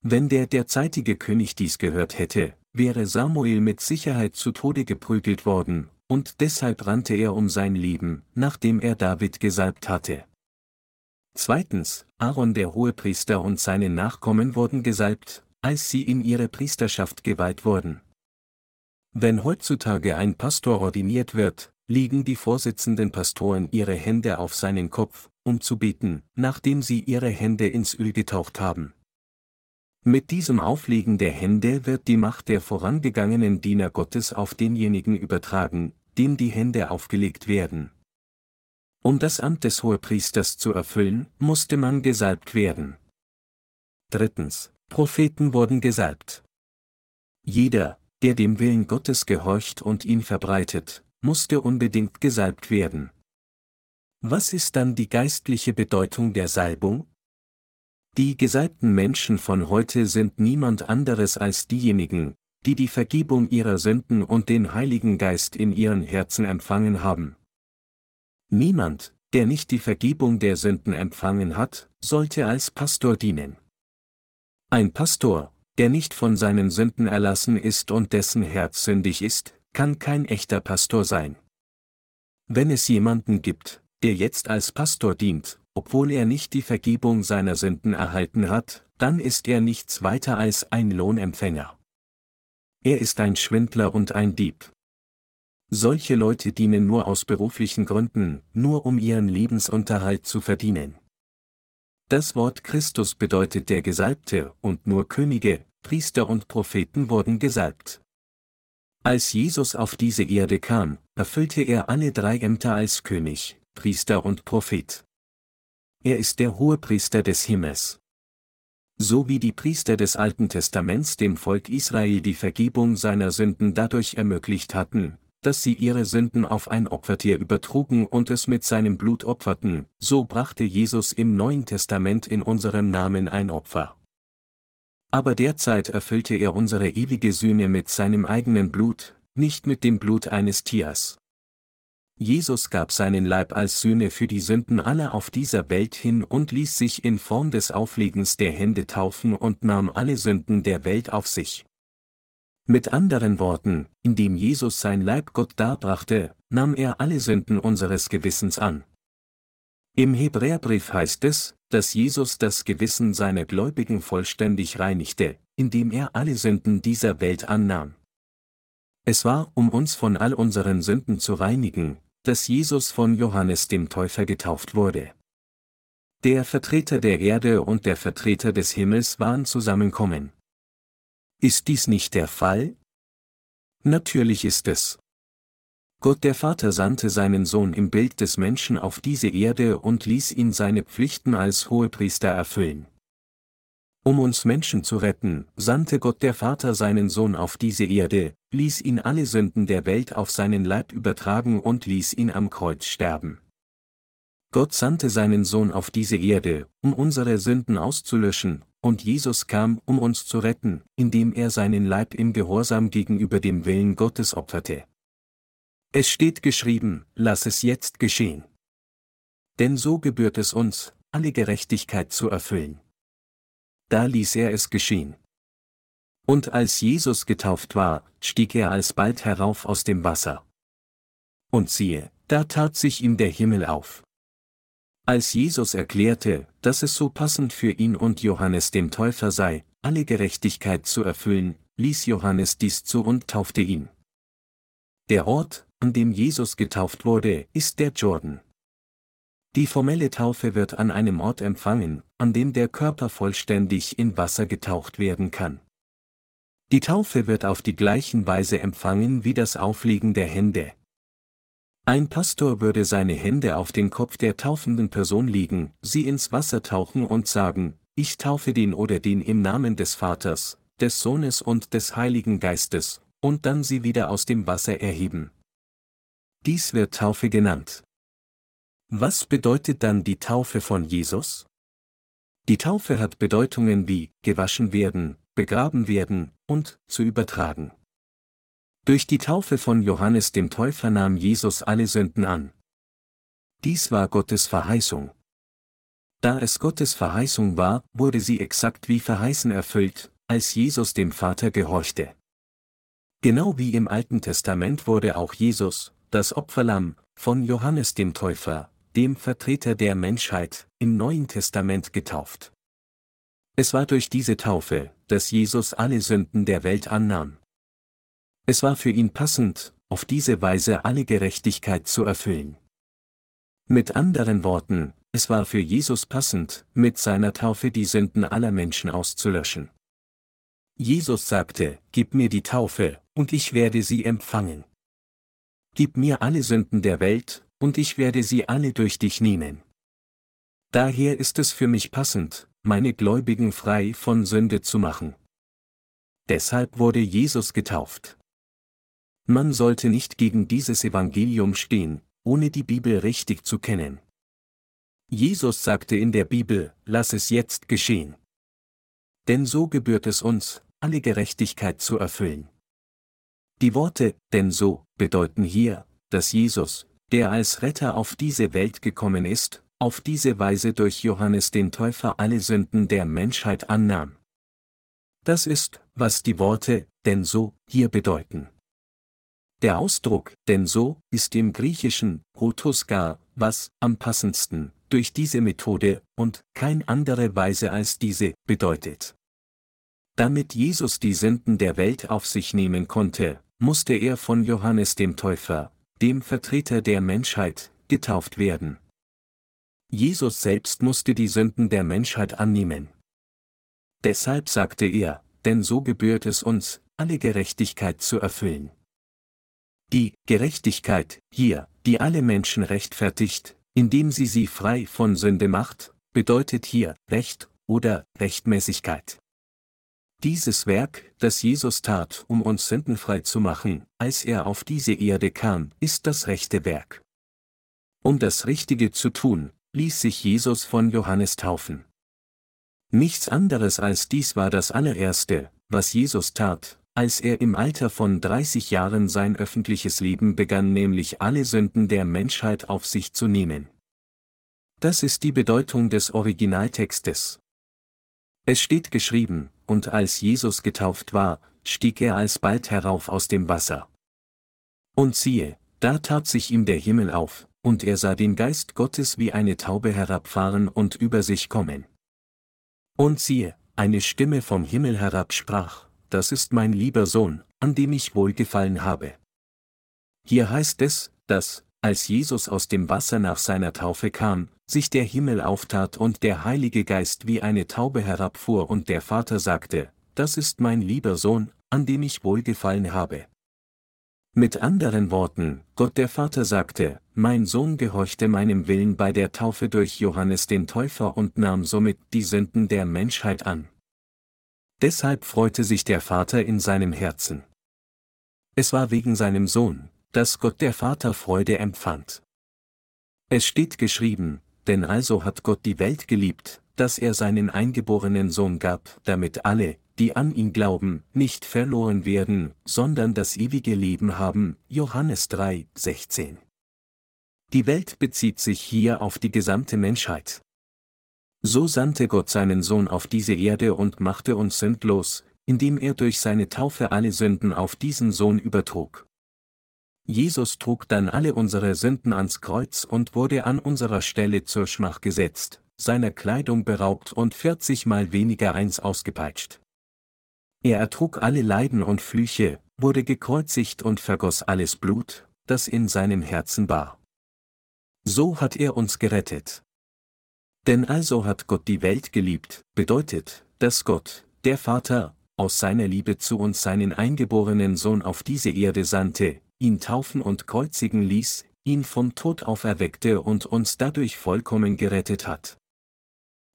Wenn der derzeitige König dies gehört hätte, wäre Samuel mit Sicherheit zu Tode geprügelt worden, und deshalb rannte er um sein Leben, nachdem er David gesalbt hatte. Zweitens, Aaron der Hohepriester und seine Nachkommen wurden gesalbt, als sie in ihre Priesterschaft geweiht wurden. Wenn heutzutage ein Pastor ordiniert wird, legen die vorsitzenden Pastoren ihre Hände auf seinen Kopf, um zu beten, nachdem sie ihre Hände ins Öl getaucht haben. Mit diesem Auflegen der Hände wird die Macht der vorangegangenen Diener Gottes auf denjenigen übertragen, dem die Hände aufgelegt werden. Um das Amt des Hohepriesters zu erfüllen, musste man gesalbt werden. Drittens. Propheten wurden gesalbt. Jeder, der dem Willen Gottes gehorcht und ihn verbreitet, musste unbedingt gesalbt werden. Was ist dann die geistliche Bedeutung der Salbung? Die gesalbten Menschen von heute sind niemand anderes als diejenigen, die die Vergebung ihrer Sünden und den Heiligen Geist in ihren Herzen empfangen haben. Niemand, der nicht die Vergebung der Sünden empfangen hat, sollte als Pastor dienen. Ein Pastor, der nicht von seinen Sünden erlassen ist und dessen Herz sündig ist, kann kein echter Pastor sein. Wenn es jemanden gibt, der jetzt als Pastor dient, obwohl er nicht die Vergebung seiner Sünden erhalten hat, dann ist er nichts weiter als ein Lohnempfänger. Er ist ein Schwindler und ein Dieb. Solche Leute dienen nur aus beruflichen Gründen, nur um ihren Lebensunterhalt zu verdienen. Das Wort Christus bedeutet der Gesalbte, und nur Könige, Priester und Propheten wurden gesalbt. Als Jesus auf diese Erde kam, erfüllte er alle drei Ämter als König, Priester und Prophet. Er ist der Hohepriester des Himmels. So wie die Priester des Alten Testaments dem Volk Israel die Vergebung seiner Sünden dadurch ermöglicht hatten, dass sie ihre Sünden auf ein Opfertier übertrugen und es mit seinem Blut opferten, so brachte Jesus im Neuen Testament in unserem Namen ein Opfer. Aber derzeit erfüllte er unsere ewige Sühne mit seinem eigenen Blut, nicht mit dem Blut eines Tiers. Jesus gab seinen Leib als Sühne für die Sünden aller auf dieser Welt hin und ließ sich in Form des Auflegens der Hände taufen und nahm alle Sünden der Welt auf sich. Mit anderen Worten, indem Jesus sein Leib Gott darbrachte, nahm er alle Sünden unseres Gewissens an. Im Hebräerbrief heißt es, dass Jesus das Gewissen seiner Gläubigen vollständig reinigte, indem er alle Sünden dieser Welt annahm. Es war, um uns von all unseren Sünden zu reinigen, dass Jesus von Johannes dem Täufer getauft wurde. Der Vertreter der Erde und der Vertreter des Himmels waren zusammenkommen. Ist dies nicht der Fall? Natürlich ist es. Gott der Vater sandte seinen Sohn im Bild des Menschen auf diese Erde und ließ ihn seine Pflichten als Hohepriester erfüllen. Um uns Menschen zu retten, sandte Gott der Vater seinen Sohn auf diese Erde, ließ ihn alle Sünden der Welt auf seinen Leib übertragen und ließ ihn am Kreuz sterben. Gott sandte seinen Sohn auf diese Erde, um unsere Sünden auszulöschen, und Jesus kam, um uns zu retten, indem er seinen Leib im Gehorsam gegenüber dem Willen Gottes opferte. Es steht geschrieben, lass es jetzt geschehen. Denn so gebührt es uns, alle Gerechtigkeit zu erfüllen. Da ließ er es geschehen. Und als Jesus getauft war, stieg er alsbald herauf aus dem Wasser. Und siehe, da tat sich ihm der Himmel auf. Als Jesus erklärte, dass es so passend für ihn und Johannes dem Täufer sei, alle Gerechtigkeit zu erfüllen, ließ Johannes dies zu und taufte ihn. Der Ort, an dem Jesus getauft wurde, ist der Jordan. Die formelle Taufe wird an einem Ort empfangen, an dem der Körper vollständig in Wasser getaucht werden kann. Die Taufe wird auf die gleichen Weise empfangen wie das Auflegen der Hände. Ein Pastor würde seine Hände auf den Kopf der taufenden Person legen, sie ins Wasser tauchen und sagen, ich taufe den oder den im Namen des Vaters, des Sohnes und des Heiligen Geistes, und dann sie wieder aus dem Wasser erheben. Dies wird Taufe genannt. Was bedeutet dann die Taufe von Jesus? Die Taufe hat Bedeutungen wie gewaschen werden, begraben werden und zu übertragen. Durch die Taufe von Johannes dem Täufer nahm Jesus alle Sünden an. Dies war Gottes Verheißung. Da es Gottes Verheißung war, wurde sie exakt wie verheißen erfüllt, als Jesus dem Vater gehorchte. Genau wie im Alten Testament wurde auch Jesus, das Opferlamm, von Johannes dem Täufer, dem Vertreter der Menschheit, im Neuen Testament getauft. Es war durch diese Taufe, dass Jesus alle Sünden der Welt annahm. Es war für ihn passend, auf diese Weise alle Gerechtigkeit zu erfüllen. Mit anderen Worten, es war für Jesus passend, mit seiner Taufe die Sünden aller Menschen auszulöschen. Jesus sagte, Gib mir die Taufe, und ich werde sie empfangen. Gib mir alle Sünden der Welt, und ich werde sie alle durch dich nehmen. Daher ist es für mich passend, meine Gläubigen frei von Sünde zu machen. Deshalb wurde Jesus getauft. Man sollte nicht gegen dieses Evangelium stehen, ohne die Bibel richtig zu kennen. Jesus sagte in der Bibel, lass es jetzt geschehen. Denn so gebührt es uns, alle Gerechtigkeit zu erfüllen. Die Worte, denn so, bedeuten hier, dass Jesus, der als Retter auf diese Welt gekommen ist, auf diese Weise durch Johannes den Täufer alle Sünden der Menschheit annahm. Das ist, was die Worte, denn so, hier bedeuten. Der Ausdruck, denn so, ist im Griechischen, protoska, was, am passendsten, durch diese Methode, und, kein andere Weise als diese, bedeutet. Damit Jesus die Sünden der Welt auf sich nehmen konnte, musste er von Johannes dem Täufer, dem Vertreter der Menschheit, getauft werden. Jesus selbst musste die Sünden der Menschheit annehmen. Deshalb sagte er, denn so gebührt es uns, alle Gerechtigkeit zu erfüllen. Die Gerechtigkeit, hier, die alle Menschen rechtfertigt, indem sie sie frei von Sünde macht, bedeutet hier Recht oder Rechtmäßigkeit. Dieses Werk, das Jesus tat, um uns sündenfrei zu machen, als er auf diese Erde kam, ist das rechte Werk. Um das Richtige zu tun, ließ sich Jesus von Johannes taufen. Nichts anderes als dies war das allererste, was Jesus tat, als er im Alter von 30 Jahren sein öffentliches Leben begann, nämlich alle Sünden der Menschheit auf sich zu nehmen. Das ist die Bedeutung des Originaltextes. Es steht geschrieben, und als Jesus getauft war, stieg er alsbald herauf aus dem Wasser. Und siehe, da tat sich ihm der Himmel auf, und er sah den Geist Gottes wie eine Taube herabfahren und über sich kommen. Und siehe, eine Stimme vom Himmel herab sprach, das ist mein lieber Sohn, an dem ich wohlgefallen habe. Hier heißt es, dass, als Jesus aus dem Wasser nach seiner Taufe kam, sich der Himmel auftat und der Heilige Geist wie eine Taube herabfuhr und der Vater sagte, das ist mein lieber Sohn, an dem ich wohlgefallen habe. Mit anderen Worten, Gott der Vater sagte, mein Sohn gehorchte meinem Willen bei der Taufe durch Johannes den Täufer und nahm somit die Sünden der Menschheit an. Deshalb freute sich der Vater in seinem Herzen. Es war wegen seinem Sohn, dass Gott der Vater Freude empfand. Es steht geschrieben, denn also hat Gott die Welt geliebt, dass er seinen eingeborenen Sohn gab, damit alle, die an ihn glauben, nicht verloren werden, sondern das ewige Leben haben. Johannes 3, 16. Die Welt bezieht sich hier auf die gesamte Menschheit. So sandte Gott seinen Sohn auf diese Erde und machte uns sündlos, indem er durch seine Taufe alle Sünden auf diesen Sohn übertrug. Jesus trug dann alle unsere Sünden ans Kreuz und wurde an unserer Stelle zur Schmach gesetzt, seiner Kleidung beraubt und 40 mal weniger eins ausgepeitscht. Er ertrug alle Leiden und Flüche, wurde gekreuzigt und vergoss alles Blut, das in seinem Herzen war. So hat er uns gerettet. Denn also hat Gott die Welt geliebt, bedeutet, dass Gott, der Vater, aus seiner Liebe zu uns seinen eingeborenen Sohn auf diese Erde sandte, ihn taufen und kreuzigen ließ, ihn vom Tod auferweckte und uns dadurch vollkommen gerettet hat.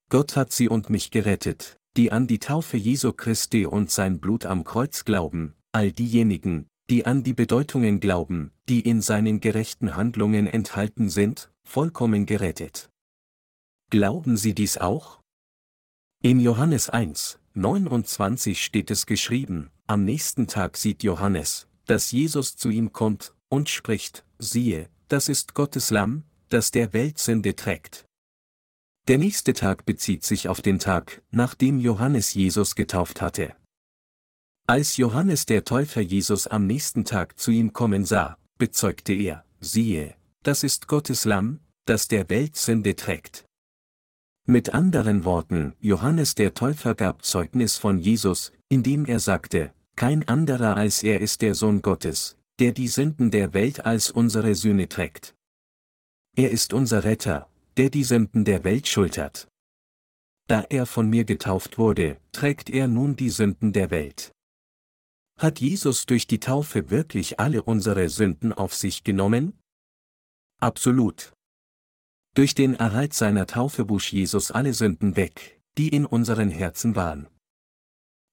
Gott hat sie und mich gerettet, die an die Taufe Jesu Christi und sein Blut am Kreuz glauben, all diejenigen, die an die Bedeutungen glauben, die in seinen gerechten Handlungen enthalten sind, vollkommen gerettet. Glauben Sie dies auch? In Johannes 1, 29 steht es geschrieben, am nächsten Tag sieht Johannes, dass Jesus zu ihm kommt, und spricht, siehe, das ist Gottes Lamm, das der Welt Sünde trägt. Der nächste Tag bezieht sich auf den Tag, nachdem Johannes Jesus getauft hatte. Als Johannes der Täufer Jesus am nächsten Tag zu ihm kommen sah, bezeugte er, siehe, das ist Gottes Lamm, das der Welt Sünde trägt. Mit anderen Worten, Johannes der Täufer gab Zeugnis von Jesus, indem er sagte, kein anderer als er ist der Sohn Gottes, der die Sünden der Welt als unsere Sühne trägt. Er ist unser Retter, der die Sünden der Welt schultert. Da er von mir getauft wurde, trägt er nun die Sünden der Welt. Hat Jesus durch die Taufe wirklich alle unsere Sünden auf sich genommen? Absolut. Durch den Erhalt seiner Taufe wusch Jesus alle Sünden weg, die in unseren Herzen waren.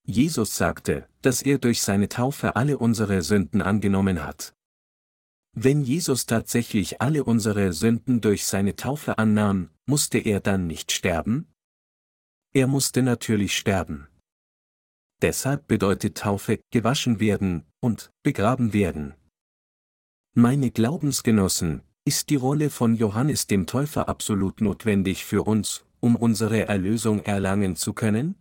Jesus sagte, dass er durch seine Taufe alle unsere Sünden angenommen hat. Wenn Jesus tatsächlich alle unsere Sünden durch seine Taufe annahm, musste er dann nicht sterben? Er musste natürlich sterben. Deshalb bedeutet Taufe gewaschen werden und begraben werden. Meine Glaubensgenossen, ist die Rolle von Johannes dem Täufer absolut notwendig für uns, um unsere Erlösung erlangen zu können?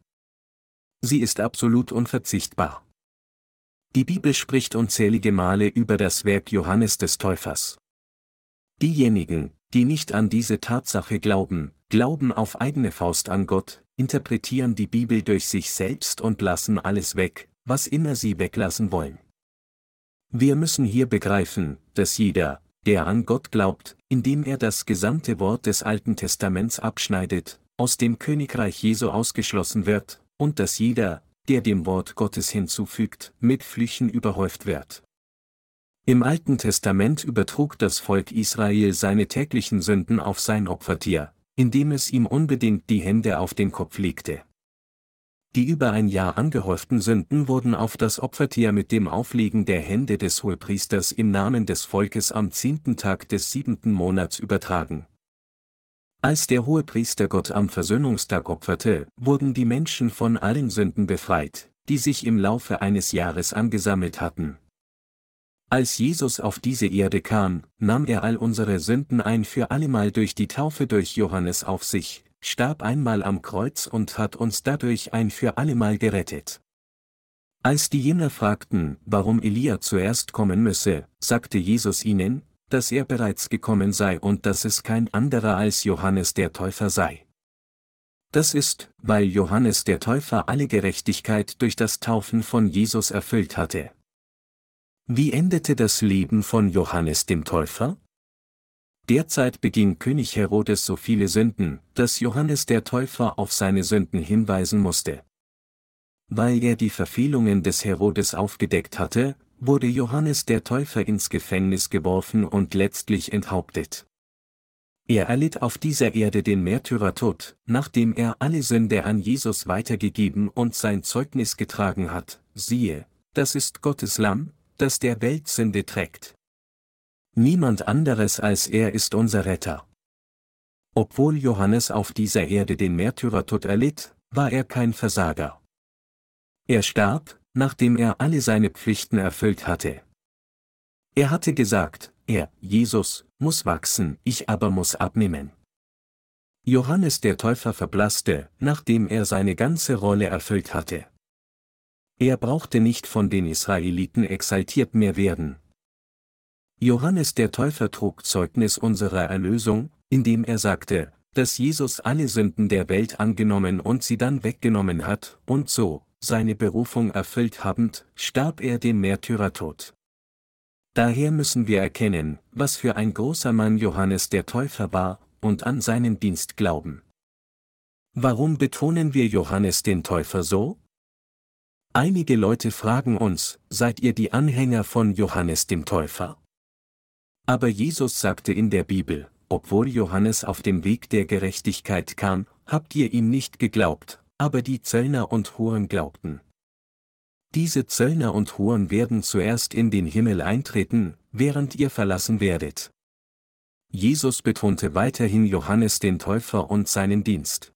Sie ist absolut unverzichtbar. Die Bibel spricht unzählige Male über das Werk Johannes des Täufers. Diejenigen, die nicht an diese Tatsache glauben, glauben auf eigene Faust an Gott, interpretieren die Bibel durch sich selbst und lassen alles weg, was immer sie weglassen wollen. Wir müssen hier begreifen, dass jeder, der an Gott glaubt, indem er das gesamte Wort des Alten Testaments abschneidet, aus dem Königreich Jesu ausgeschlossen wird, und dass jeder, der dem Wort Gottes hinzufügt, mit Flüchen überhäuft wird. Im Alten Testament übertrug das Volk Israel seine täglichen Sünden auf sein Opfertier, indem es ihm unbedingt die Hände auf den Kopf legte. Die über ein Jahr angehäuften Sünden wurden auf das Opfertier mit dem Auflegen der Hände des Hohepriesters im Namen des Volkes am zehnten Tag des siebenten Monats übertragen. Als der Hohepriester Gott am Versöhnungstag opferte, wurden die Menschen von allen Sünden befreit, die sich im Laufe eines Jahres angesammelt hatten. Als Jesus auf diese Erde kam, nahm er all unsere Sünden ein für allemal durch die Taufe durch Johannes auf sich, starb einmal am Kreuz und hat uns dadurch ein für allemal gerettet. Als die Jünger fragten, warum Elia zuerst kommen müsse, sagte Jesus ihnen, dass er bereits gekommen sei und dass es kein anderer als Johannes der Täufer sei. Das ist, weil Johannes der Täufer alle Gerechtigkeit durch das Taufen von Jesus erfüllt hatte. Wie endete das Leben von Johannes dem Täufer? Derzeit beging König Herodes so viele Sünden, dass Johannes der Täufer auf seine Sünden hinweisen musste. Weil er die Verfehlungen des Herodes aufgedeckt hatte, wurde Johannes der Täufer ins Gefängnis geworfen und letztlich enthauptet. Er erlitt auf dieser Erde den Märtyrertod, nachdem er alle Sünde an Jesus weitergegeben und sein Zeugnis getragen hat, siehe, das ist Gottes Lamm, das der Welt Sünde trägt. Niemand anderes als er ist unser Retter. Obwohl Johannes auf dieser Erde den Märtyrertod erlitt, war er kein Versager. Er starb, nachdem er alle seine Pflichten erfüllt hatte. Er hatte gesagt, er, Jesus, muss wachsen, ich aber muss abnehmen. Johannes der Täufer verblasste, nachdem er seine ganze Rolle erfüllt hatte. Er brauchte nicht von den Israeliten exaltiert mehr werden, Johannes der Täufer trug Zeugnis unserer Erlösung, indem er sagte, dass Jesus alle Sünden der Welt angenommen und sie dann weggenommen hat, und so, seine Berufung erfüllt habend, starb er den Märtyrertod. Daher müssen wir erkennen, was für ein großer Mann Johannes der Täufer war, und an seinen Dienst glauben. Warum betonen wir Johannes den Täufer so? Einige Leute fragen uns, seid ihr die Anhänger von Johannes dem Täufer? Aber Jesus sagte in der Bibel, obwohl Johannes auf dem Weg der Gerechtigkeit kam, habt ihr ihm nicht geglaubt, aber die Zöllner und Huren glaubten. Diese Zöllner und Huren werden zuerst in den Himmel eintreten, während ihr verlassen werdet. Jesus betonte weiterhin Johannes den Täufer und seinen Dienst.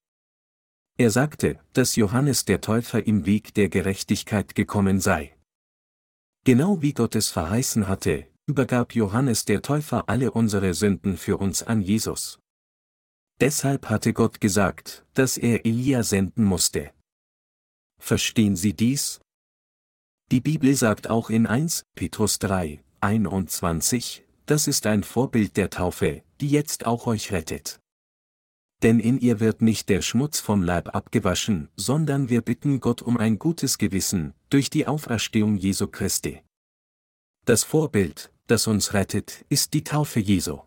Er sagte, dass Johannes der Täufer im Weg der Gerechtigkeit gekommen sei. Genau wie Gott es verheißen hatte, übergab Johannes der Täufer alle unsere Sünden für uns an Jesus. Deshalb hatte Gott gesagt, dass er Elia senden musste. Verstehen Sie dies? Die Bibel sagt auch in 1 Petrus 3, 21, das ist ein Vorbild der Taufe, die jetzt auch euch rettet. Denn in ihr wird nicht der Schmutz vom Leib abgewaschen, sondern wir bitten Gott um ein gutes Gewissen, durch die Auferstehung Jesu Christi. Das Vorbild, das uns rettet, ist die Taufe Jesu.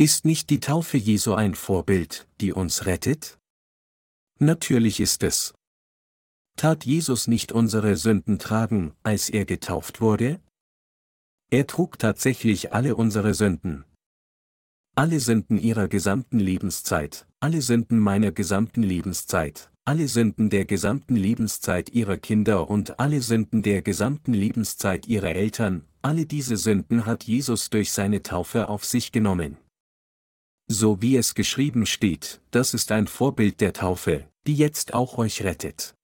Ist nicht die Taufe Jesu ein Vorbild, die uns rettet? Natürlich ist es. Tat Jesus nicht unsere Sünden tragen, als er getauft wurde? Er trug tatsächlich alle unsere Sünden. Alle Sünden ihrer gesamten Lebenszeit, alle Sünden meiner gesamten Lebenszeit, alle Sünden der gesamten Lebenszeit ihrer Kinder und alle Sünden der gesamten Lebenszeit ihrer Eltern, alle diese Sünden hat Jesus durch seine Taufe auf sich genommen. So wie es geschrieben steht, das ist ein Vorbild der Taufe, die jetzt auch euch rettet.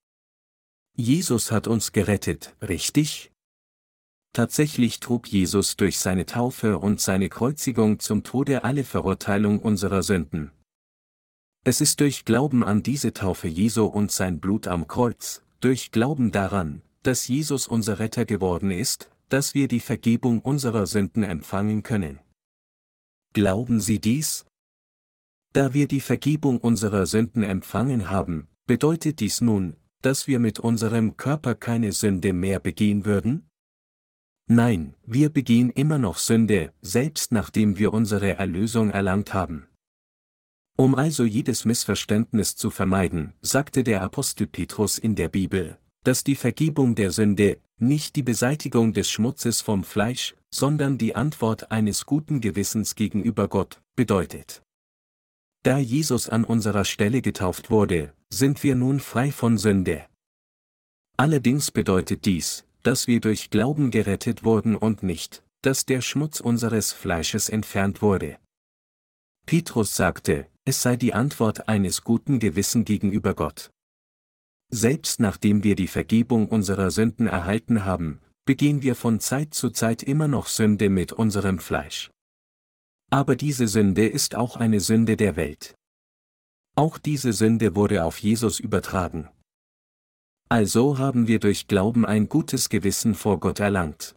Jesus hat uns gerettet, richtig? Tatsächlich trug Jesus durch seine Taufe und seine Kreuzigung zum Tode alle Verurteilung unserer Sünden, es ist durch Glauben an diese Taufe Jesu und sein Blut am Kreuz, durch Glauben daran, dass Jesus unser Retter geworden ist, dass wir die Vergebung unserer Sünden empfangen können. Glauben Sie dies? Da wir die Vergebung unserer Sünden empfangen haben, bedeutet dies nun, dass wir mit unserem Körper keine Sünde mehr begehen würden? Nein, wir begehen immer noch Sünde, selbst nachdem wir unsere Erlösung erlangt haben. Um also jedes Missverständnis zu vermeiden, sagte der Apostel Petrus in der Bibel, dass die Vergebung der Sünde nicht die Beseitigung des Schmutzes vom Fleisch, sondern die Antwort eines guten Gewissens gegenüber Gott bedeutet. Da Jesus an unserer Stelle getauft wurde, sind wir nun frei von Sünde. Allerdings bedeutet dies, dass wir durch Glauben gerettet wurden und nicht, dass der Schmutz unseres Fleisches entfernt wurde. Petrus sagte, es sei die Antwort eines guten Gewissen gegenüber Gott. Selbst nachdem wir die Vergebung unserer Sünden erhalten haben, begehen wir von Zeit zu Zeit immer noch Sünde mit unserem Fleisch. Aber diese Sünde ist auch eine Sünde der Welt. Auch diese Sünde wurde auf Jesus übertragen. Also haben wir durch Glauben ein gutes Gewissen vor Gott erlangt.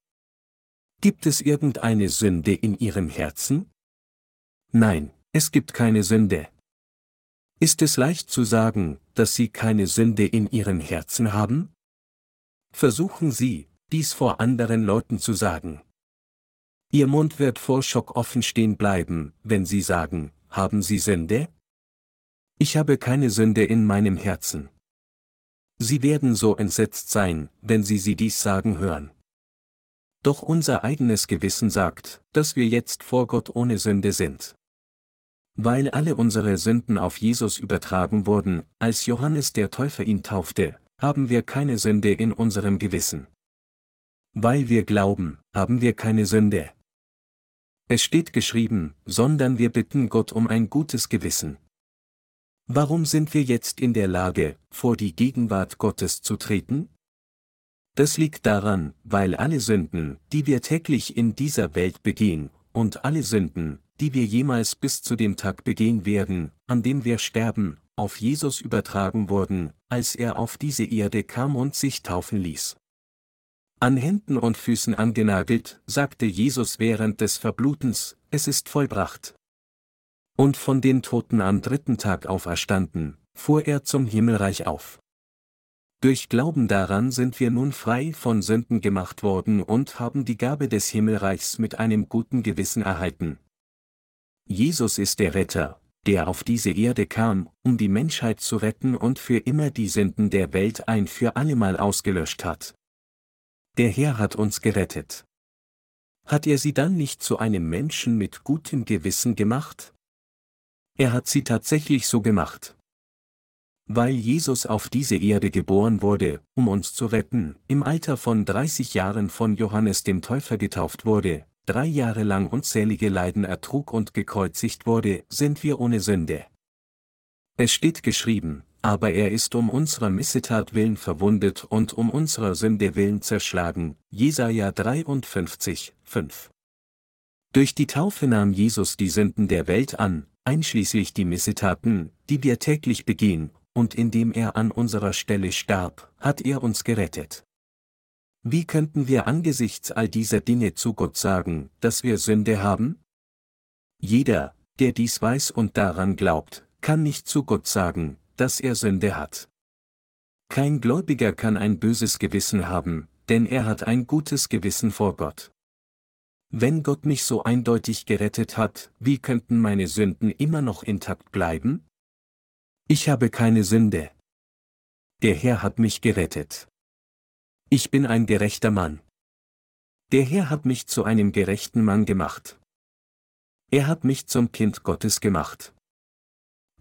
Gibt es irgendeine Sünde in Ihrem Herzen? Nein, es gibt keine Sünde. Ist es leicht zu sagen, dass Sie keine Sünde in Ihrem Herzen haben? Versuchen Sie, dies vor anderen Leuten zu sagen. Ihr Mund wird vor Schock offen stehen bleiben, wenn Sie sagen, haben Sie Sünde? Ich habe keine Sünde in meinem Herzen. Sie werden so entsetzt sein, wenn Sie sie dies sagen hören. Doch unser eigenes Gewissen sagt, dass wir jetzt vor Gott ohne Sünde sind. Weil alle unsere Sünden auf Jesus übertragen wurden, als Johannes der Täufer ihn taufte, haben wir keine Sünde in unserem Gewissen. Weil wir glauben, haben wir keine Sünde. Es steht geschrieben, sondern wir bitten Gott um ein gutes Gewissen. Warum sind wir jetzt in der Lage, vor die Gegenwart Gottes zu treten? Das liegt daran, weil alle Sünden, die wir täglich in dieser Welt begehen, und alle Sünden, die wir jemals bis zu dem Tag begehen werden, an dem wir sterben, auf Jesus übertragen wurden, als er auf diese Erde kam und sich taufen ließ. An Händen und Füßen angenagelt, sagte Jesus während des Verblutens, es ist vollbracht. Und von den Toten am dritten Tag auferstanden, fuhr er zum Himmelreich auf. Durch Glauben daran sind wir nun frei von Sünden gemacht worden und haben die Gabe des Himmelreichs mit einem guten Gewissen erhalten. Jesus ist der Retter, der auf diese Erde kam, um die Menschheit zu retten und für immer die Sünden der Welt ein für allemal ausgelöscht hat. Der Herr hat uns gerettet. Hat er sie dann nicht zu einem Menschen mit gutem Gewissen gemacht? Er hat sie tatsächlich so gemacht. Weil Jesus auf diese Erde geboren wurde, um uns zu retten, im Alter von 30 Jahren von Johannes dem Täufer getauft wurde, drei Jahre lang unzählige Leiden ertrug und gekreuzigt wurde, sind wir ohne Sünde. Es steht geschrieben, aber er ist um unserer Missetat willen verwundet und um unserer Sünde willen zerschlagen. Jesaja 53, 5. Durch die Taufe nahm Jesus die Sünden der Welt an, einschließlich die Missetaten, die wir täglich begehen, und indem er an unserer Stelle starb, hat er uns gerettet. Wie könnten wir angesichts all dieser Dinge zu Gott sagen, dass wir Sünde haben? Jeder, der dies weiß und daran glaubt, kann nicht zu Gott sagen, dass er Sünde hat. Kein Gläubiger kann ein böses Gewissen haben, denn er hat ein gutes Gewissen vor Gott. Wenn Gott mich so eindeutig gerettet hat, wie könnten meine Sünden immer noch intakt bleiben? Ich habe keine Sünde. Der Herr hat mich gerettet. Ich bin ein gerechter Mann. Der Herr hat mich zu einem gerechten Mann gemacht. Er hat mich zum Kind Gottes gemacht.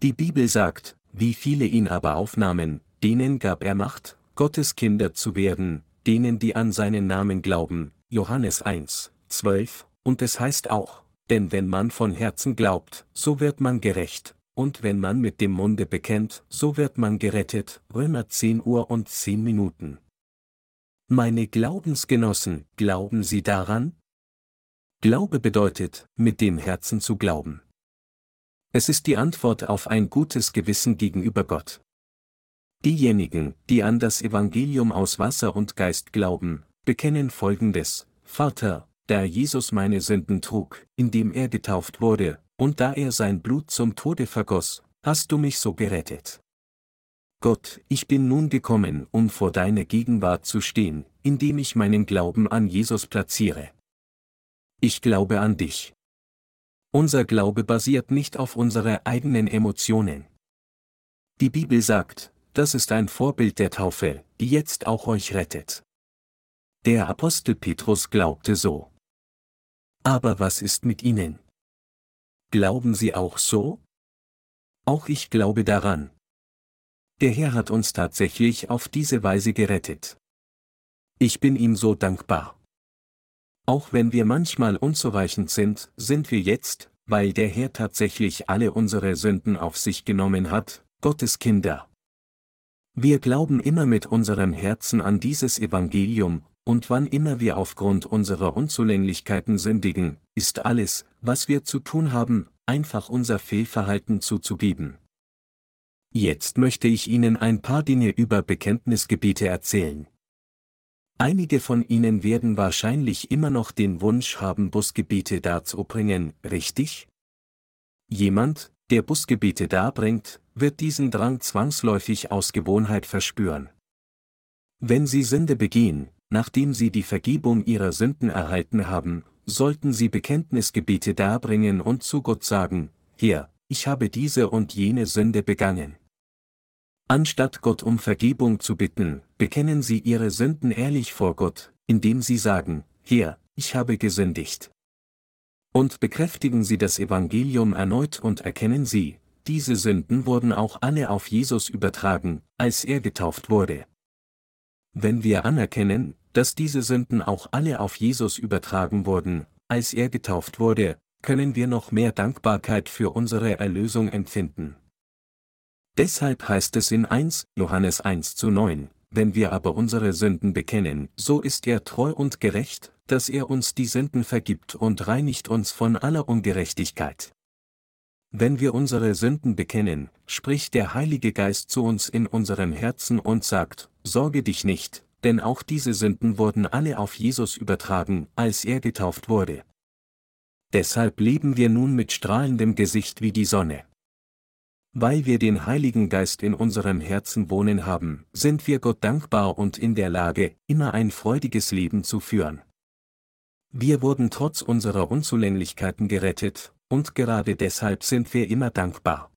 Die Bibel sagt, wie viele ihn aber aufnahmen, denen gab er Macht, Gottes Kinder zu werden, denen die an seinen Namen glauben, Johannes 1, 12, und es heißt auch, denn wenn man von Herzen glaubt, so wird man gerecht, und wenn man mit dem Munde bekennt, so wird man gerettet. Römer 10 Uhr und 10 Minuten. Meine Glaubensgenossen, glauben Sie daran? Glaube bedeutet, mit dem Herzen zu glauben. Es ist die Antwort auf ein gutes Gewissen gegenüber Gott. Diejenigen, die an das Evangelium aus Wasser und Geist glauben, bekennen folgendes, Vater, da Jesus meine Sünden trug, indem er getauft wurde, und da er sein Blut zum Tode vergoss, hast du mich so gerettet. Gott, ich bin nun gekommen, um vor deiner Gegenwart zu stehen, indem ich meinen Glauben an Jesus platziere. Ich glaube an dich. Unser Glaube basiert nicht auf unsere eigenen Emotionen. Die Bibel sagt, das ist ein Vorbild der Taufe, die jetzt auch euch rettet. Der Apostel Petrus glaubte so. Aber was ist mit ihnen? Glauben Sie auch so? Auch ich glaube daran. Der Herr hat uns tatsächlich auf diese Weise gerettet. Ich bin ihm so dankbar. Auch wenn wir manchmal unzureichend sind, sind wir jetzt, weil der Herr tatsächlich alle unsere Sünden auf sich genommen hat, Gottes Kinder. Wir glauben immer mit unserem Herzen an dieses Evangelium, und wann immer wir aufgrund unserer Unzulänglichkeiten sündigen, ist alles, was wir zu tun haben, einfach unser Fehlverhalten zuzugeben. Jetzt möchte ich Ihnen ein paar Dinge über Bekenntnisgebete erzählen. Einige von Ihnen werden wahrscheinlich immer noch den Wunsch haben, Busgebete darzubringen, richtig? Jemand, der Busgebete darbringt, wird diesen Drang zwangsläufig aus Gewohnheit verspüren. Wenn Sie Sünde begehen, nachdem Sie die Vergebung Ihrer Sünden erhalten haben, sollten Sie Bekenntnisgebete darbringen und zu Gott sagen, Herr, ich habe diese und jene Sünde begangen. Anstatt Gott um Vergebung zu bitten, bekennen Sie Ihre Sünden ehrlich vor Gott, indem Sie sagen, Herr, ich habe gesündigt. Und bekräftigen Sie das Evangelium erneut und erkennen Sie, diese Sünden wurden auch alle auf Jesus übertragen, als er getauft wurde. Wenn wir anerkennen, dass diese Sünden auch alle auf Jesus übertragen wurden, als er getauft wurde, können wir noch mehr Dankbarkeit für unsere Erlösung empfinden. Deshalb heißt es in 1 Johannes 1 zu 9, wenn wir aber unsere Sünden bekennen, so ist er treu und gerecht, dass er uns die Sünden vergibt und reinigt uns von aller Ungerechtigkeit. Wenn wir unsere Sünden bekennen, spricht der Heilige Geist zu uns in unserem Herzen und sagt, Sorge dich nicht, denn auch diese Sünden wurden alle auf Jesus übertragen, als er getauft wurde. Deshalb leben wir nun mit strahlendem Gesicht wie die Sonne. Weil wir den Heiligen Geist in unserem Herzen wohnen haben, sind wir Gott dankbar und in der Lage, immer ein freudiges Leben zu führen. Wir wurden trotz unserer Unzulänglichkeiten gerettet, und gerade deshalb sind wir immer dankbar.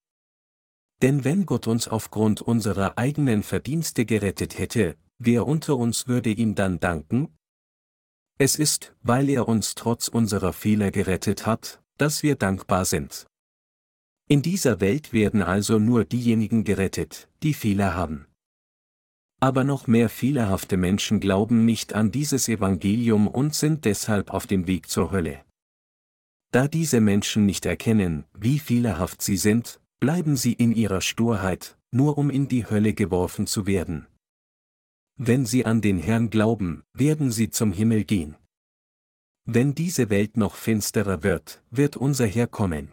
Denn wenn Gott uns aufgrund unserer eigenen Verdienste gerettet hätte, wer unter uns würde ihm dann danken? Es ist, weil er uns trotz unserer Fehler gerettet hat, dass wir dankbar sind. In dieser Welt werden also nur diejenigen gerettet, die Fehler haben. Aber noch mehr fehlerhafte Menschen glauben nicht an dieses Evangelium und sind deshalb auf dem Weg zur Hölle. Da diese Menschen nicht erkennen, wie fehlerhaft sie sind, bleiben sie in ihrer Sturheit, nur um in die Hölle geworfen zu werden. Wenn sie an den Herrn glauben, werden sie zum Himmel gehen. Wenn diese Welt noch finsterer wird, wird unser Herr kommen.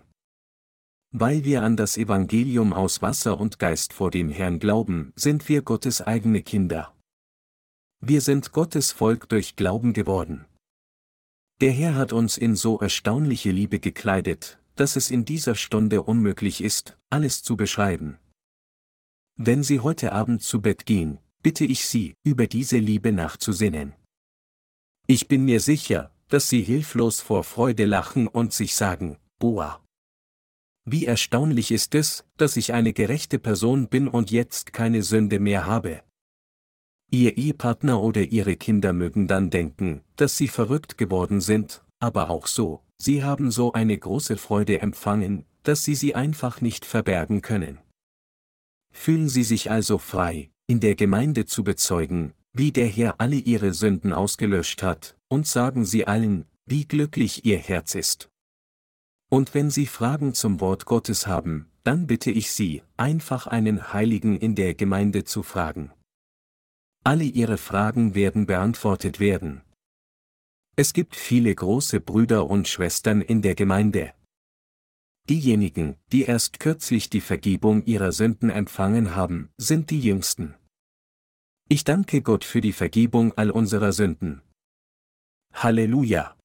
Weil wir an das Evangelium aus Wasser und Geist vor dem Herrn glauben, sind wir Gottes eigene Kinder. Wir sind Gottes Volk durch Glauben geworden. Der Herr hat uns in so erstaunliche Liebe gekleidet, dass es in dieser Stunde unmöglich ist, alles zu beschreiben. Wenn Sie heute Abend zu Bett gehen, bitte ich Sie, über diese Liebe nachzusinnen. Ich bin mir sicher, dass Sie hilflos vor Freude lachen und sich sagen, Boah. Wie erstaunlich ist es, dass ich eine gerechte Person bin und jetzt keine Sünde mehr habe. Ihr Ehepartner oder Ihre Kinder mögen dann denken, dass Sie verrückt geworden sind, aber auch so, Sie haben so eine große Freude empfangen, dass Sie sie einfach nicht verbergen können. Fühlen Sie sich also frei, in der Gemeinde zu bezeugen, wie der Herr alle Ihre Sünden ausgelöscht hat, und sagen Sie allen, wie glücklich Ihr Herz ist. Und wenn Sie Fragen zum Wort Gottes haben, dann bitte ich Sie, einfach einen Heiligen in der Gemeinde zu fragen. Alle Ihre Fragen werden beantwortet werden. Es gibt viele große Brüder und Schwestern in der Gemeinde. Diejenigen, die erst kürzlich die Vergebung ihrer Sünden empfangen haben, sind die Jüngsten. Ich danke Gott für die Vergebung all unserer Sünden. Halleluja!